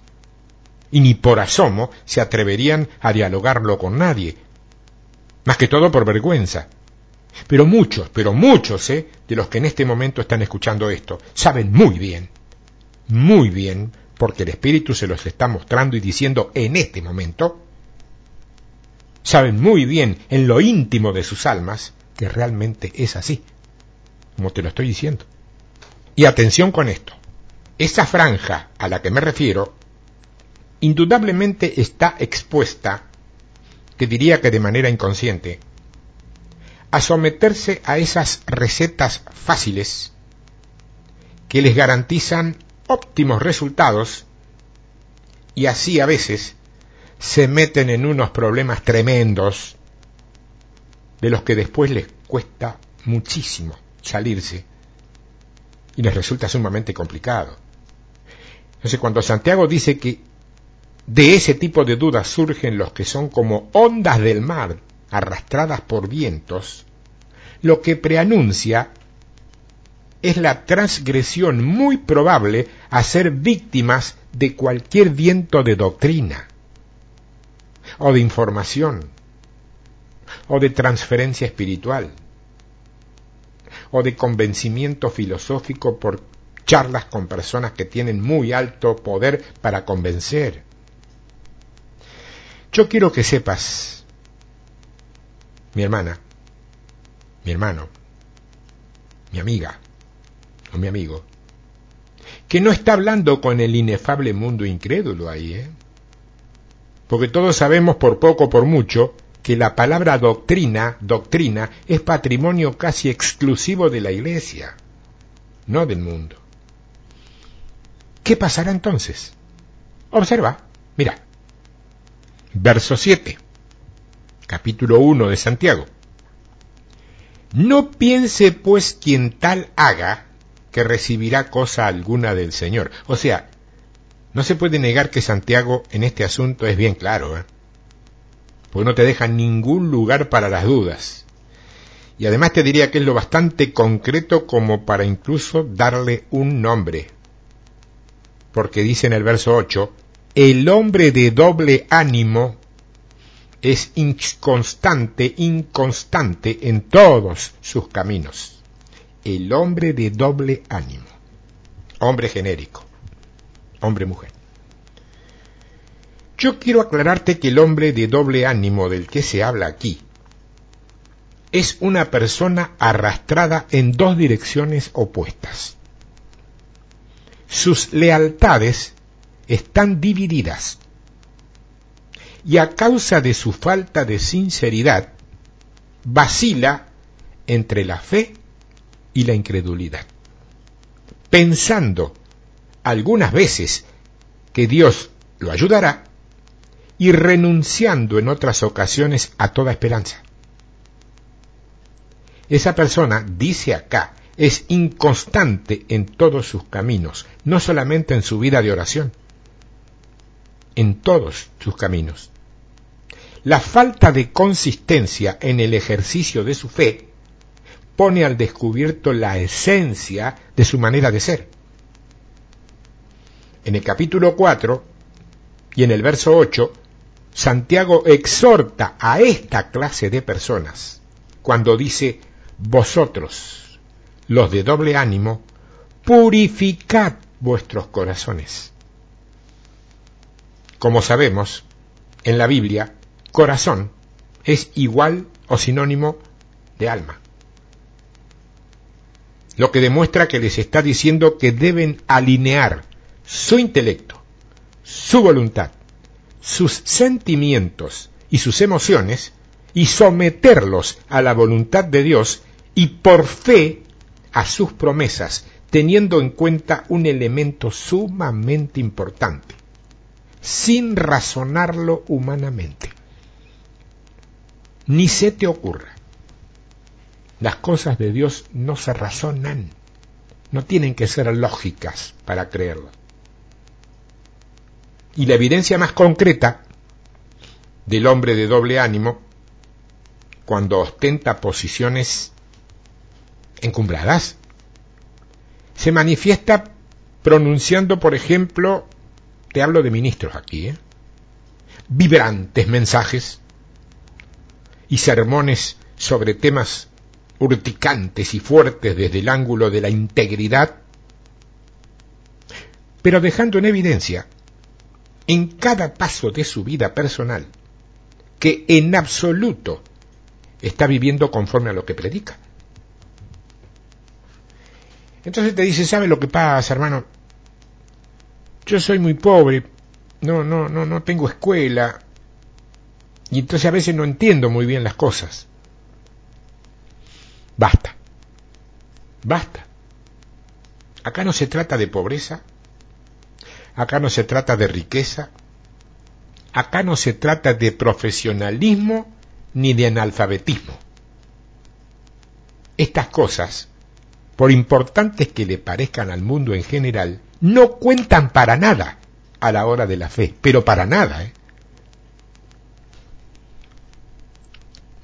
y ni por asomo se atreverían a dialogarlo con nadie, más que todo por vergüenza. Pero muchos, pero muchos ¿eh? de los que en este momento están escuchando esto, saben muy bien, muy bien, porque el Espíritu se los está mostrando y diciendo en este momento, saben muy bien en lo íntimo de sus almas que realmente es así, como te lo estoy diciendo. Y atención con esto, esa franja a la que me refiero indudablemente está expuesta, que diría que de manera inconsciente, a someterse a esas recetas fáciles que les garantizan óptimos resultados y así a veces se meten en unos problemas tremendos de los que después les cuesta muchísimo salirse y les resulta sumamente complicado. Entonces cuando Santiago dice que de ese tipo de dudas surgen los que son como ondas del mar arrastradas por vientos, lo que preanuncia es la transgresión muy probable a ser víctimas de cualquier viento de doctrina, o de información, o de transferencia espiritual, o de convencimiento filosófico por charlas con personas que tienen muy alto poder para convencer, yo quiero que sepas, mi hermana, mi hermano, mi amiga o mi amigo, que no está hablando con el inefable mundo incrédulo ahí, ¿eh? Porque todos sabemos por poco o por mucho que la palabra doctrina, doctrina, es patrimonio casi exclusivo de la Iglesia, no del mundo. ¿Qué pasará entonces? Observa, mira, verso 7, capítulo 1 de Santiago. No piense pues quien tal haga que recibirá cosa alguna del Señor. O sea, no se puede negar que Santiago en este asunto es bien claro, ¿eh? porque no te deja ningún lugar para las dudas. Y además te diría que es lo bastante concreto como para incluso darle un nombre. Porque dice en el verso 8, el hombre de doble ánimo es inconstante, inconstante en todos sus caminos. El hombre de doble ánimo. Hombre genérico. Hombre-mujer. Yo quiero aclararte que el hombre de doble ánimo del que se habla aquí es una persona arrastrada en dos direcciones opuestas. Sus lealtades están divididas. Y a causa de su falta de sinceridad, vacila entre la fe y la incredulidad, pensando algunas veces que Dios lo ayudará y renunciando en otras ocasiones a toda esperanza. Esa persona, dice acá, es inconstante en todos sus caminos, no solamente en su vida de oración, en todos sus caminos. La falta de consistencia en el ejercicio de su fe pone al descubierto la esencia de su manera de ser. En el capítulo 4 y en el verso 8, Santiago exhorta a esta clase de personas cuando dice, vosotros, los de doble ánimo, purificad vuestros corazones como sabemos, en la Biblia, corazón es igual o sinónimo de alma. lo que demuestra que les está diciendo que deben alinear su intelecto, su voluntad, sus sentimientos y sus emociones y someterlos a la voluntad de Dios y por fe a sus promesas, teniendo en cuenta un elemento sumamente importante, sin razonarlo humanamente. Ni se te ocurra. Las cosas de Dios no se razonan, no tienen que ser lógicas para creerlo. Y la evidencia más concreta del hombre de doble ánimo, cuando ostenta posiciones encumbradas, se manifiesta pronunciando, por ejemplo, te hablo de ministros aquí, ¿eh? vibrantes mensajes y sermones sobre temas urticantes y fuertes desde el ángulo de la integridad, pero dejando en evidencia en cada paso de su vida personal que en absoluto está viviendo conforme a lo que predica. Entonces te dice, ¿sabe lo que pasa, hermano? Yo soy muy pobre, no, no, no, no tengo escuela, y entonces a veces no entiendo muy bien las cosas. Basta. Basta. Acá no se trata de pobreza, acá no se trata de riqueza, acá no se trata de profesionalismo ni de analfabetismo. Estas cosas, por importantes que le parezcan al mundo en general, no cuentan para nada a la hora de la fe, pero para nada. ¿eh?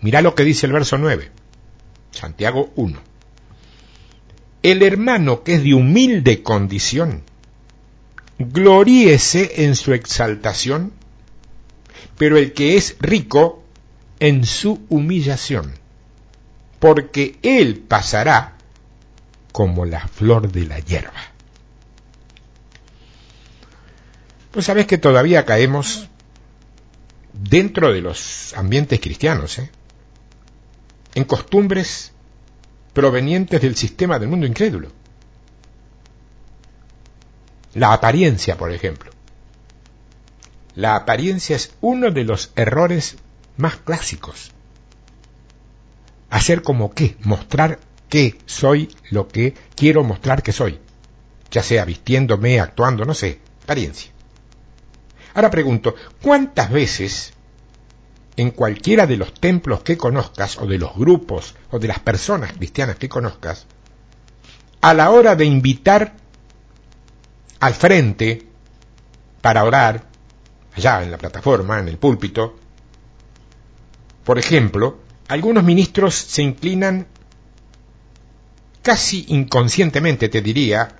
Mirá lo que dice el verso 9. Santiago 1. El hermano que es de humilde condición, gloríese en su exaltación, pero el que es rico en su humillación, porque él pasará como la flor de la hierba. Pues sabes que todavía caemos dentro de los ambientes cristianos, ¿eh? en costumbres provenientes del sistema del mundo incrédulo. La apariencia, por ejemplo. La apariencia es uno de los errores más clásicos. Hacer como qué, mostrar que soy lo que quiero mostrar que soy, ya sea vistiéndome, actuando, no sé, apariencia. Ahora pregunto, ¿cuántas veces en cualquiera de los templos que conozcas, o de los grupos, o de las personas cristianas que conozcas, a la hora de invitar al frente para orar, allá en la plataforma, en el púlpito, por ejemplo, algunos ministros se inclinan casi inconscientemente, te diría,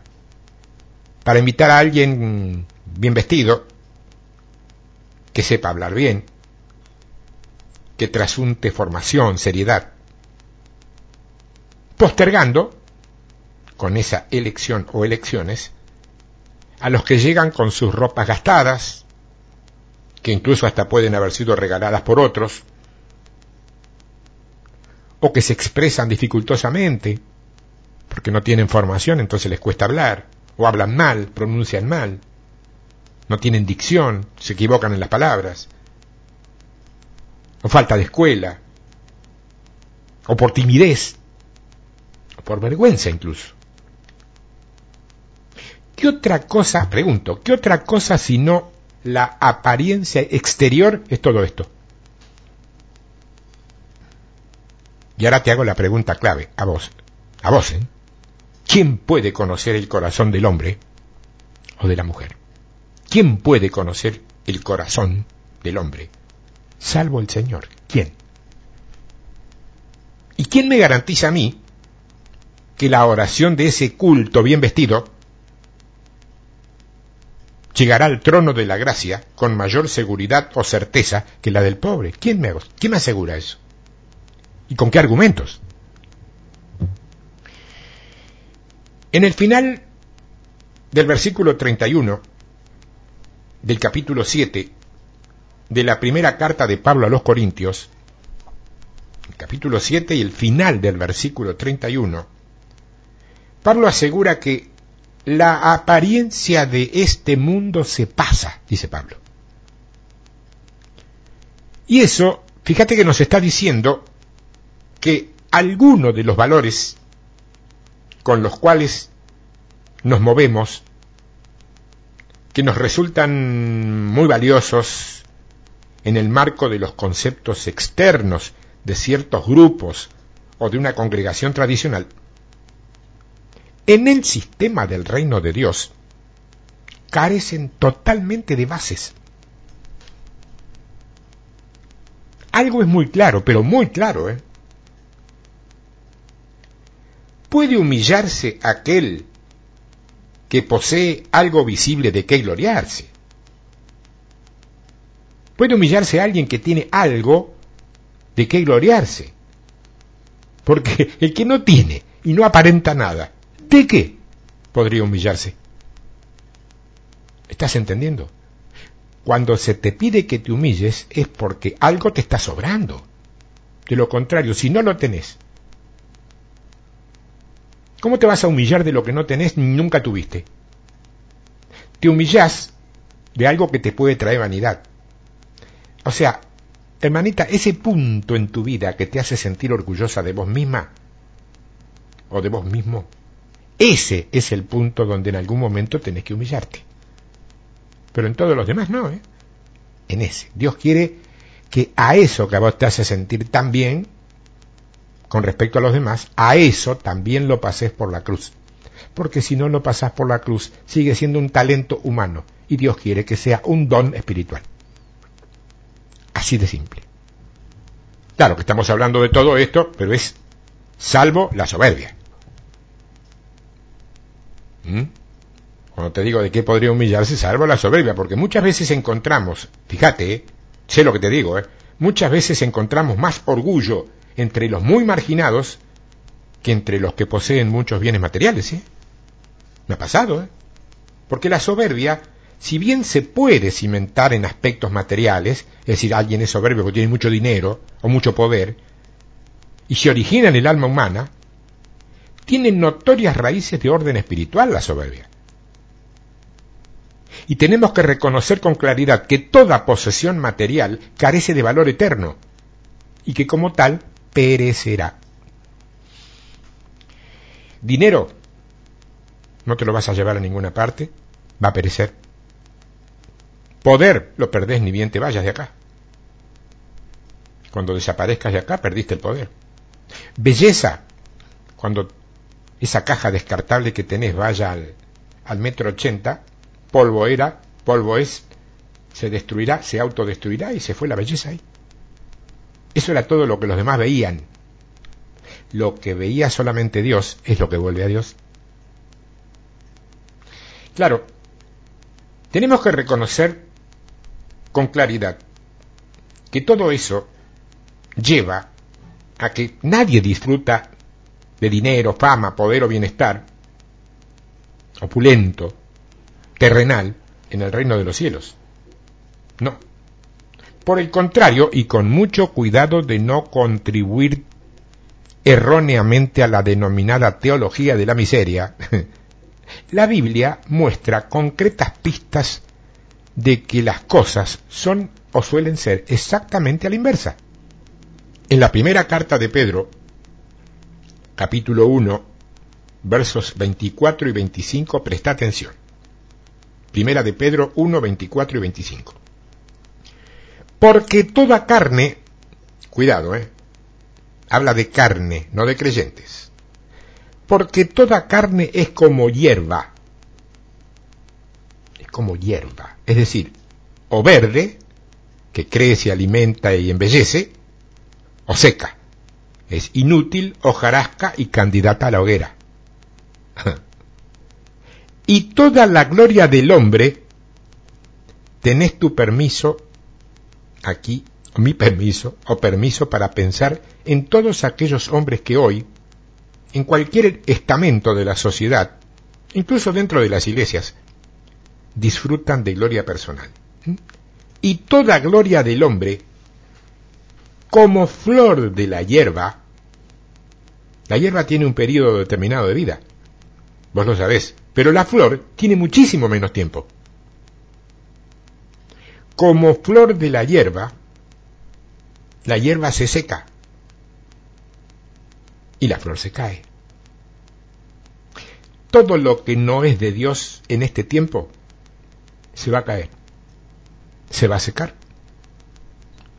para invitar a alguien bien vestido, que sepa hablar bien, que trasunte formación, seriedad, postergando, con esa elección o elecciones, a los que llegan con sus ropas gastadas, que incluso hasta pueden haber sido regaladas por otros, o que se expresan dificultosamente, porque no tienen formación, entonces les cuesta hablar, o hablan mal, pronuncian mal, no tienen dicción, se equivocan en las palabras, o falta de escuela, o por timidez, o por vergüenza incluso. ¿Qué otra cosa, pregunto, qué otra cosa sino la apariencia exterior es todo esto? Y ahora te hago la pregunta clave, a vos, a vos, ¿eh? ¿Quién puede conocer el corazón del hombre o de la mujer? ¿Quién puede conocer el corazón del hombre salvo el Señor. ¿Quién? ¿Y quién me garantiza a mí que la oración de ese culto bien vestido llegará al trono de la gracia con mayor seguridad o certeza que la del pobre? ¿Quién me, quién me asegura eso? ¿Y con qué argumentos? En el final del versículo 31 del capítulo 7 de la primera carta de Pablo a los Corintios, el capítulo 7 y el final del versículo 31, Pablo asegura que la apariencia de este mundo se pasa, dice Pablo. Y eso, fíjate que nos está diciendo que algunos de los valores con los cuales nos movemos, que nos resultan muy valiosos en el marco de los conceptos externos de ciertos grupos o de una congregación tradicional, en el sistema del reino de Dios carecen totalmente de bases. Algo es muy claro, pero muy claro, ¿eh? ¿Puede humillarse aquel que posee algo visible de qué gloriarse? ¿Puede humillarse alguien que tiene algo de qué gloriarse? Porque el que no tiene y no aparenta nada, ¿de qué podría humillarse? ¿Estás entendiendo? Cuando se te pide que te humilles es porque algo te está sobrando. De lo contrario, si no lo tenés, ¿cómo te vas a humillar de lo que no tenés ni nunca tuviste? Te humillás de algo que te puede traer vanidad. O sea, hermanita, ese punto en tu vida que te hace sentir orgullosa de vos misma o de vos mismo, ese es el punto donde en algún momento tenés que humillarte. Pero en todos los demás no, ¿eh? En ese. Dios quiere que a eso que a vos te hace sentir tan bien con respecto a los demás, a eso también lo pases por la cruz. Porque si no lo pasás por la cruz, sigue siendo un talento humano y Dios quiere que sea un don espiritual. Así de simple. Claro que estamos hablando de todo esto, pero es salvo la soberbia. ¿Mm? Cuando te digo de qué podría humillarse, salvo la soberbia, porque muchas veces encontramos, fíjate, sé lo que te digo, ¿eh? muchas veces encontramos más orgullo entre los muy marginados que entre los que poseen muchos bienes materiales. ¿eh? Me ha pasado, ¿eh? porque la soberbia, si bien se puede cimentar en aspectos materiales, es decir, alguien es soberbio porque tiene mucho dinero o mucho poder, y se origina en el alma humana, tiene notorias raíces de orden espiritual la soberbia. Y tenemos que reconocer con claridad que toda posesión material carece de valor eterno y que como tal perecerá. Dinero, no te lo vas a llevar a ninguna parte, va a perecer. Poder, lo perdés ni bien te vayas de acá. Cuando desaparezcas de acá, perdiste el poder. Belleza, cuando esa caja descartable que tenés vaya al, al metro ochenta, polvo era, polvo es, se destruirá, se autodestruirá y se fue la belleza ahí. Eso era todo lo que los demás veían. Lo que veía solamente Dios es lo que vuelve a Dios. Claro, tenemos que reconocer con claridad que todo eso lleva a que nadie disfruta de dinero, fama, poder o bienestar opulento terrenal en el reino de los cielos. No. Por el contrario, y con mucho cuidado de no contribuir erróneamente a la denominada teología de la miseria, la Biblia muestra concretas pistas de que las cosas son o suelen ser exactamente a la inversa. En la primera carta de Pedro, capítulo 1, versos 24 y 25, presta atención. Primera de Pedro 1, 24 y 25. Porque toda carne, cuidado, ¿eh? Habla de carne, no de creyentes. Porque toda carne es como hierba. Es como hierba. Es decir, o verde, que crece, alimenta y embellece, o seca. Es inútil, hojarasca y candidata a la hoguera. y toda la gloria del hombre, tenés tu permiso aquí, mi permiso, o permiso para pensar en todos aquellos hombres que hoy, en cualquier estamento de la sociedad, incluso dentro de las iglesias, disfrutan de gloria personal. Y toda gloria del hombre, como flor de la hierba, la hierba tiene un periodo determinado de vida, vos lo sabés, pero la flor tiene muchísimo menos tiempo. Como flor de la hierba, la hierba se seca y la flor se cae. Todo lo que no es de Dios en este tiempo se va a caer, se va a secar.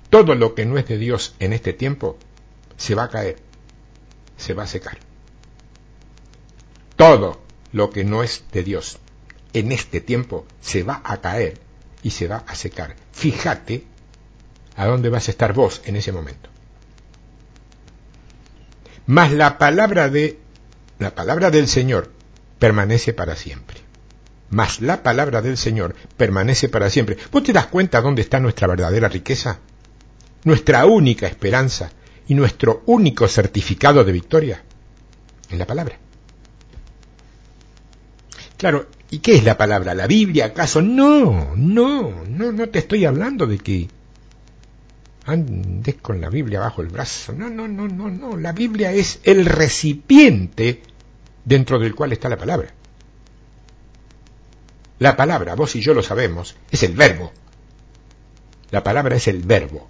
Todo lo que no es de Dios en este tiempo se va a caer, se va a secar. Todo lo que no es de Dios en este tiempo se va a caer y se va a secar. Fíjate a dónde vas a estar vos en ese momento. Mas la palabra de la palabra del Señor permanece para siempre. Mas la palabra del Señor permanece para siempre. ¿Vos te das cuenta dónde está nuestra verdadera riqueza? Nuestra única esperanza y nuestro único certificado de victoria en la palabra. Claro, ¿y qué es la palabra? ¿La Biblia acaso? No, no, no, no te estoy hablando de que andes con la Biblia bajo el brazo. No, no, no, no, no. La Biblia es el recipiente dentro del cual está la palabra. La palabra, vos y yo lo sabemos, es el verbo. La palabra es el verbo.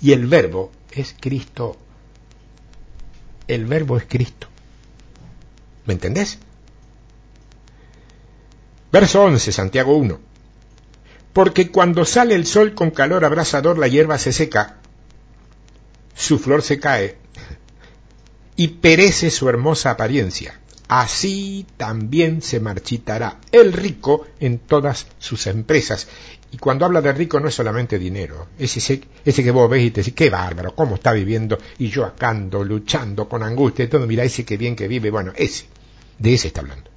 Y el verbo es Cristo. El verbo es Cristo. ¿Me entendés? Verso 11, Santiago 1. Porque cuando sale el sol con calor abrasador, la hierba se seca, su flor se cae y perece su hermosa apariencia. Así también se marchitará el rico en todas sus empresas. Y cuando habla de rico no es solamente dinero, es ese, ese que vos ves y te decís, qué bárbaro, cómo está viviendo, y yo acá ando luchando con angustia y todo, mira ese que bien que vive, bueno, ese, de ese está hablando.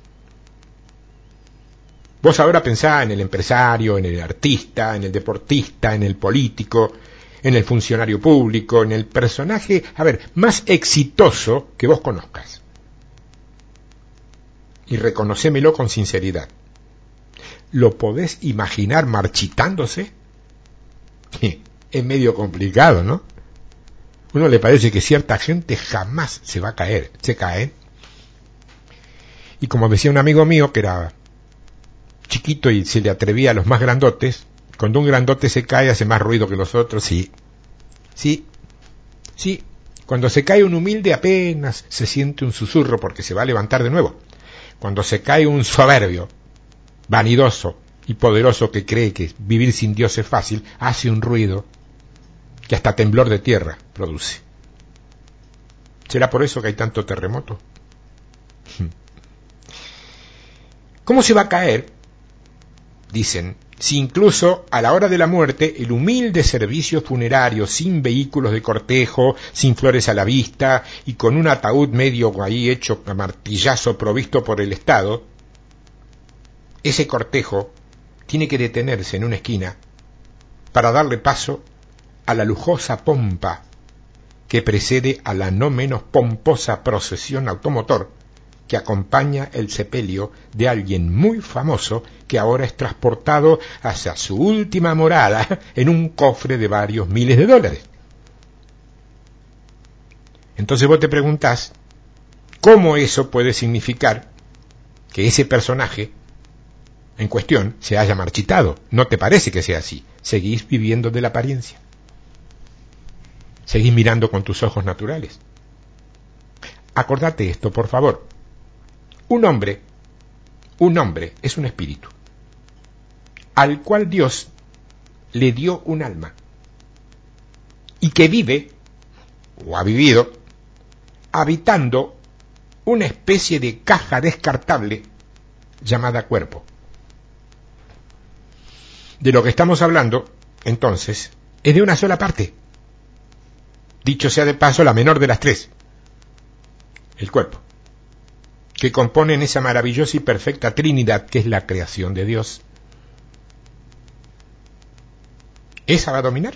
Vos ahora pensá en el empresario, en el artista, en el deportista, en el político, en el funcionario público, en el personaje, a ver, más exitoso que vos conozcas. Y reconocémelo con sinceridad. ¿Lo podés imaginar marchitándose? Es medio complicado, ¿no? Uno le parece que cierta gente jamás se va a caer, se cae. Y como decía un amigo mío que era chiquito y se le atrevía a los más grandotes, cuando un grandote se cae hace más ruido que los otros, sí, sí, sí, cuando se cae un humilde apenas se siente un susurro porque se va a levantar de nuevo. Cuando se cae un soberbio, vanidoso y poderoso que cree que vivir sin Dios es fácil, hace un ruido que hasta temblor de tierra produce. ¿Será por eso que hay tanto terremoto? ¿Cómo se va a caer dicen, si incluso a la hora de la muerte el humilde servicio funerario, sin vehículos de cortejo, sin flores a la vista y con un ataúd medio ahí hecho a martillazo provisto por el Estado, ese cortejo tiene que detenerse en una esquina para darle paso a la lujosa pompa que precede a la no menos pomposa procesión automotor que acompaña el sepelio de alguien muy famoso que ahora es transportado hacia su última morada en un cofre de varios miles de dólares. Entonces vos te preguntás, ¿cómo eso puede significar que ese personaje en cuestión se haya marchitado? ¿No te parece que sea así? Seguís viviendo de la apariencia. Seguís mirando con tus ojos naturales. Acordate esto, por favor. Un hombre, un hombre es un espíritu, al cual Dios le dio un alma y que vive, o ha vivido, habitando una especie de caja descartable llamada cuerpo. De lo que estamos hablando, entonces, es de una sola parte. Dicho sea de paso, la menor de las tres, el cuerpo que componen esa maravillosa y perfecta Trinidad que es la creación de Dios. ¿Esa va a dominar?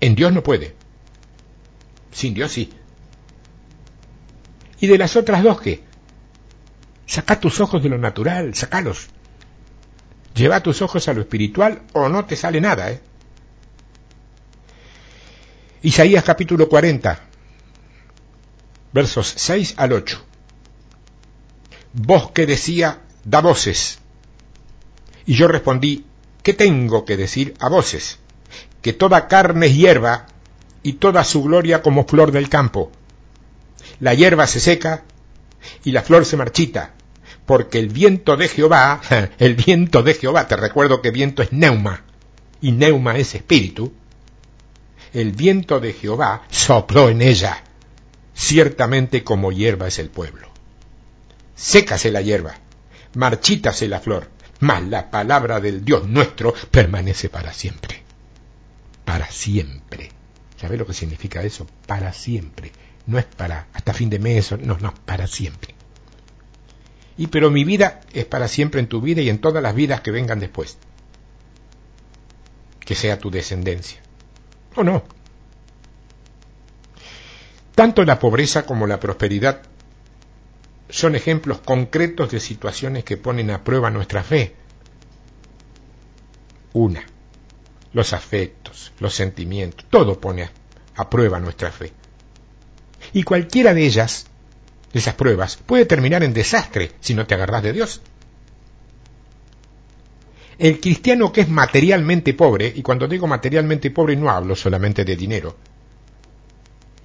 En Dios no puede. Sin Dios sí. ¿Y de las otras dos qué? Saca tus ojos de lo natural, sacalos. Lleva tus ojos a lo espiritual o no te sale nada, ¿eh? Isaías capítulo 40, versos 6 al 8. voz que decía, da voces. Y yo respondí, ¿qué tengo que decir a voces? Que toda carne es hierba y toda su gloria como flor del campo. La hierba se seca y la flor se marchita, porque el viento de Jehová, el viento de Jehová, te recuerdo que viento es neuma, y neuma es espíritu, el viento de Jehová sopló en ella, ciertamente como hierba es el pueblo. Sécase la hierba, marchítase la flor, mas la palabra del Dios nuestro permanece para siempre. Para siempre. ¿Sabes lo que significa eso? Para siempre. No es para hasta fin de mes, no, no, para siempre. Y pero mi vida es para siempre en tu vida y en todas las vidas que vengan después. Que sea tu descendencia. ¿O no? Tanto la pobreza como la prosperidad son ejemplos concretos de situaciones que ponen a prueba nuestra fe. Una, los afectos, los sentimientos, todo pone a, prueba nuestra fe. Y cualquiera de ellas, esas pruebas, puede terminar en desastre si no te agarras de Dios. El cristiano que es materialmente pobre, y cuando digo materialmente pobre no hablo solamente de dinero,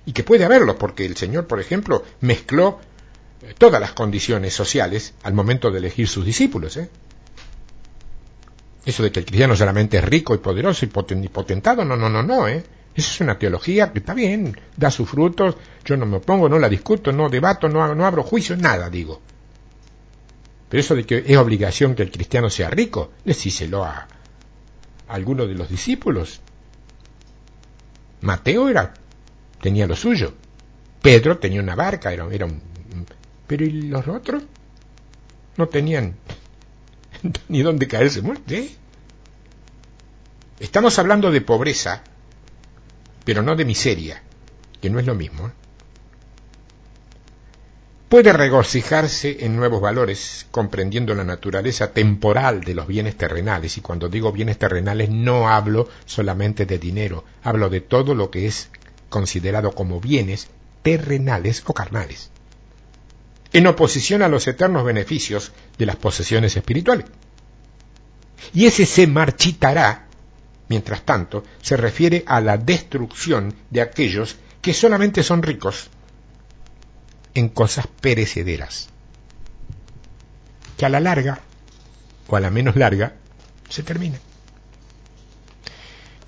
y que puede haberlo, porque el Señor, por ejemplo, mezcló eh, todas las condiciones sociales al momento de elegir sus discípulos. ¿eh? Eso de que el cristiano solamente es rico y poderoso y potentado, no, no, no, no. ¿eh? Eso es una teología que está bien, da sus frutos, yo no me opongo, no la discuto, no debato, no, no abro juicio, nada, digo. Pero eso de que es obligación que el cristiano sea rico, decíselo a alguno de los discípulos. Mateo era, tenía lo suyo. Pedro tenía una barca, era, era un... Pero ¿y los otros? No tenían ni dónde caerse muerte. Estamos hablando de pobreza, pero no de miseria, que no es lo mismo. ¿eh? puede regocijarse en nuevos valores, comprendiendo la naturaleza temporal de los bienes terrenales. Y cuando digo bienes terrenales no hablo solamente de dinero, hablo de todo lo que es considerado como bienes terrenales o carnales, en oposición a los eternos beneficios de las posesiones espirituales. Y ese se marchitará, mientras tanto, se refiere a la destrucción de aquellos que solamente son ricos en cosas perecederas, que a la larga, o a la menos larga, se termina.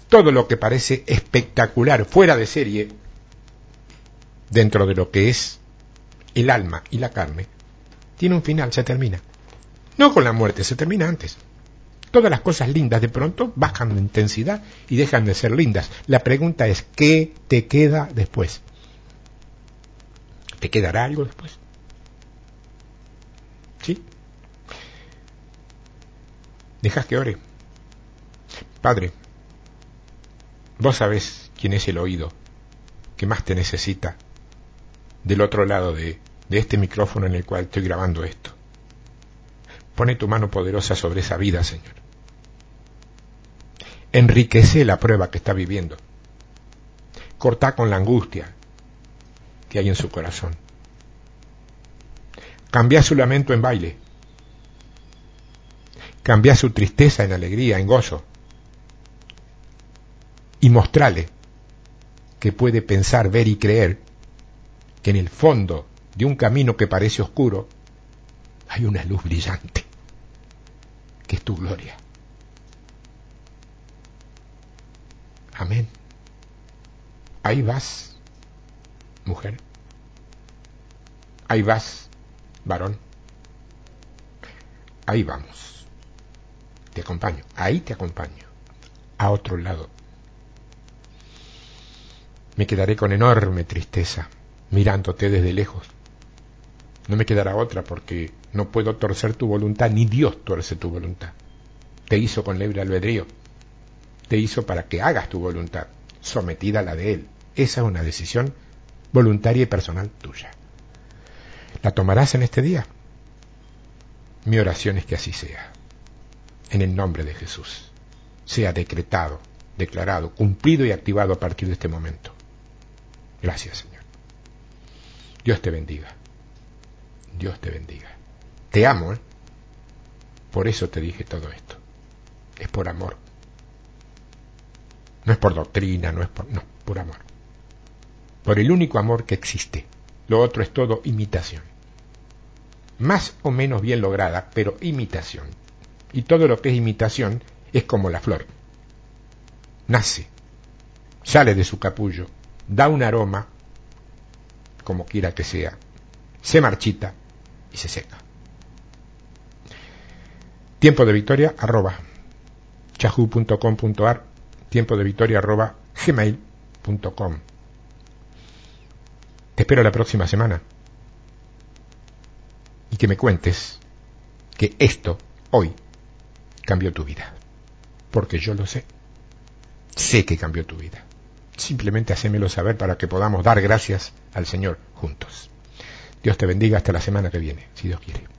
Todo lo que parece espectacular, fuera de serie, dentro de lo que es el alma y la carne, tiene un final, se termina. No con la muerte, se termina antes. Todas las cosas lindas de pronto bajan de intensidad y dejan de ser lindas. La pregunta es, ¿qué te queda después? ¿Te quedará algo después? ¿Sí? Dejas que ore. Padre, vos sabés quién es el oído que más te necesita del otro lado de, de este micrófono en el cual estoy grabando esto. Pone tu mano poderosa sobre esa vida, Señor. Enriquece la prueba que está viviendo. Corta con la angustia, que hay en su corazón. Cambia su lamento en baile. Cambia su tristeza en alegría, en gozo. Y mostrale que puede pensar, ver y creer que en el fondo de un camino que parece oscuro hay una luz brillante, que es tu gloria. Amén. Ahí vas mujer. Ahí vas, varón. Ahí vamos. Te acompaño. Ahí te acompaño. A otro lado. Me quedaré con enorme tristeza mirándote desde lejos. No me quedará otra porque no puedo torcer tu voluntad, ni Dios tuerce tu voluntad. Te hizo con libre albedrío. Te hizo para que hagas tu voluntad, sometida a la de Él. Esa es una decisión voluntaria y personal tuya. ¿La tomarás en este día? Mi oración es que así sea. En el nombre de Jesús. Sea decretado, declarado, cumplido y activado a partir de este momento. Gracias, Señor. Dios te bendiga. Dios te bendiga. Te amo, ¿eh? Por eso te dije todo esto. Es por amor. No es por doctrina, no es por... No, por amor. Por el único amor que existe. Lo otro es todo imitación. Más o menos bien lograda, pero imitación. Y todo lo que es imitación es como la flor. Nace, sale de su capullo, da un aroma, como quiera que sea, se marchita y se seca. Tiempo de victoria arroba yahoo.com.ar tiempo de victoria arroba gmail.com Te espero la próxima semana y que me cuentes que esto hoy cambió tu vida. Porque yo lo sé. Sé que cambió tu vida. Simplemente hacémelo saber para que podamos dar gracias al Señor juntos. Dios te bendiga hasta la semana que viene, si Dios quiere.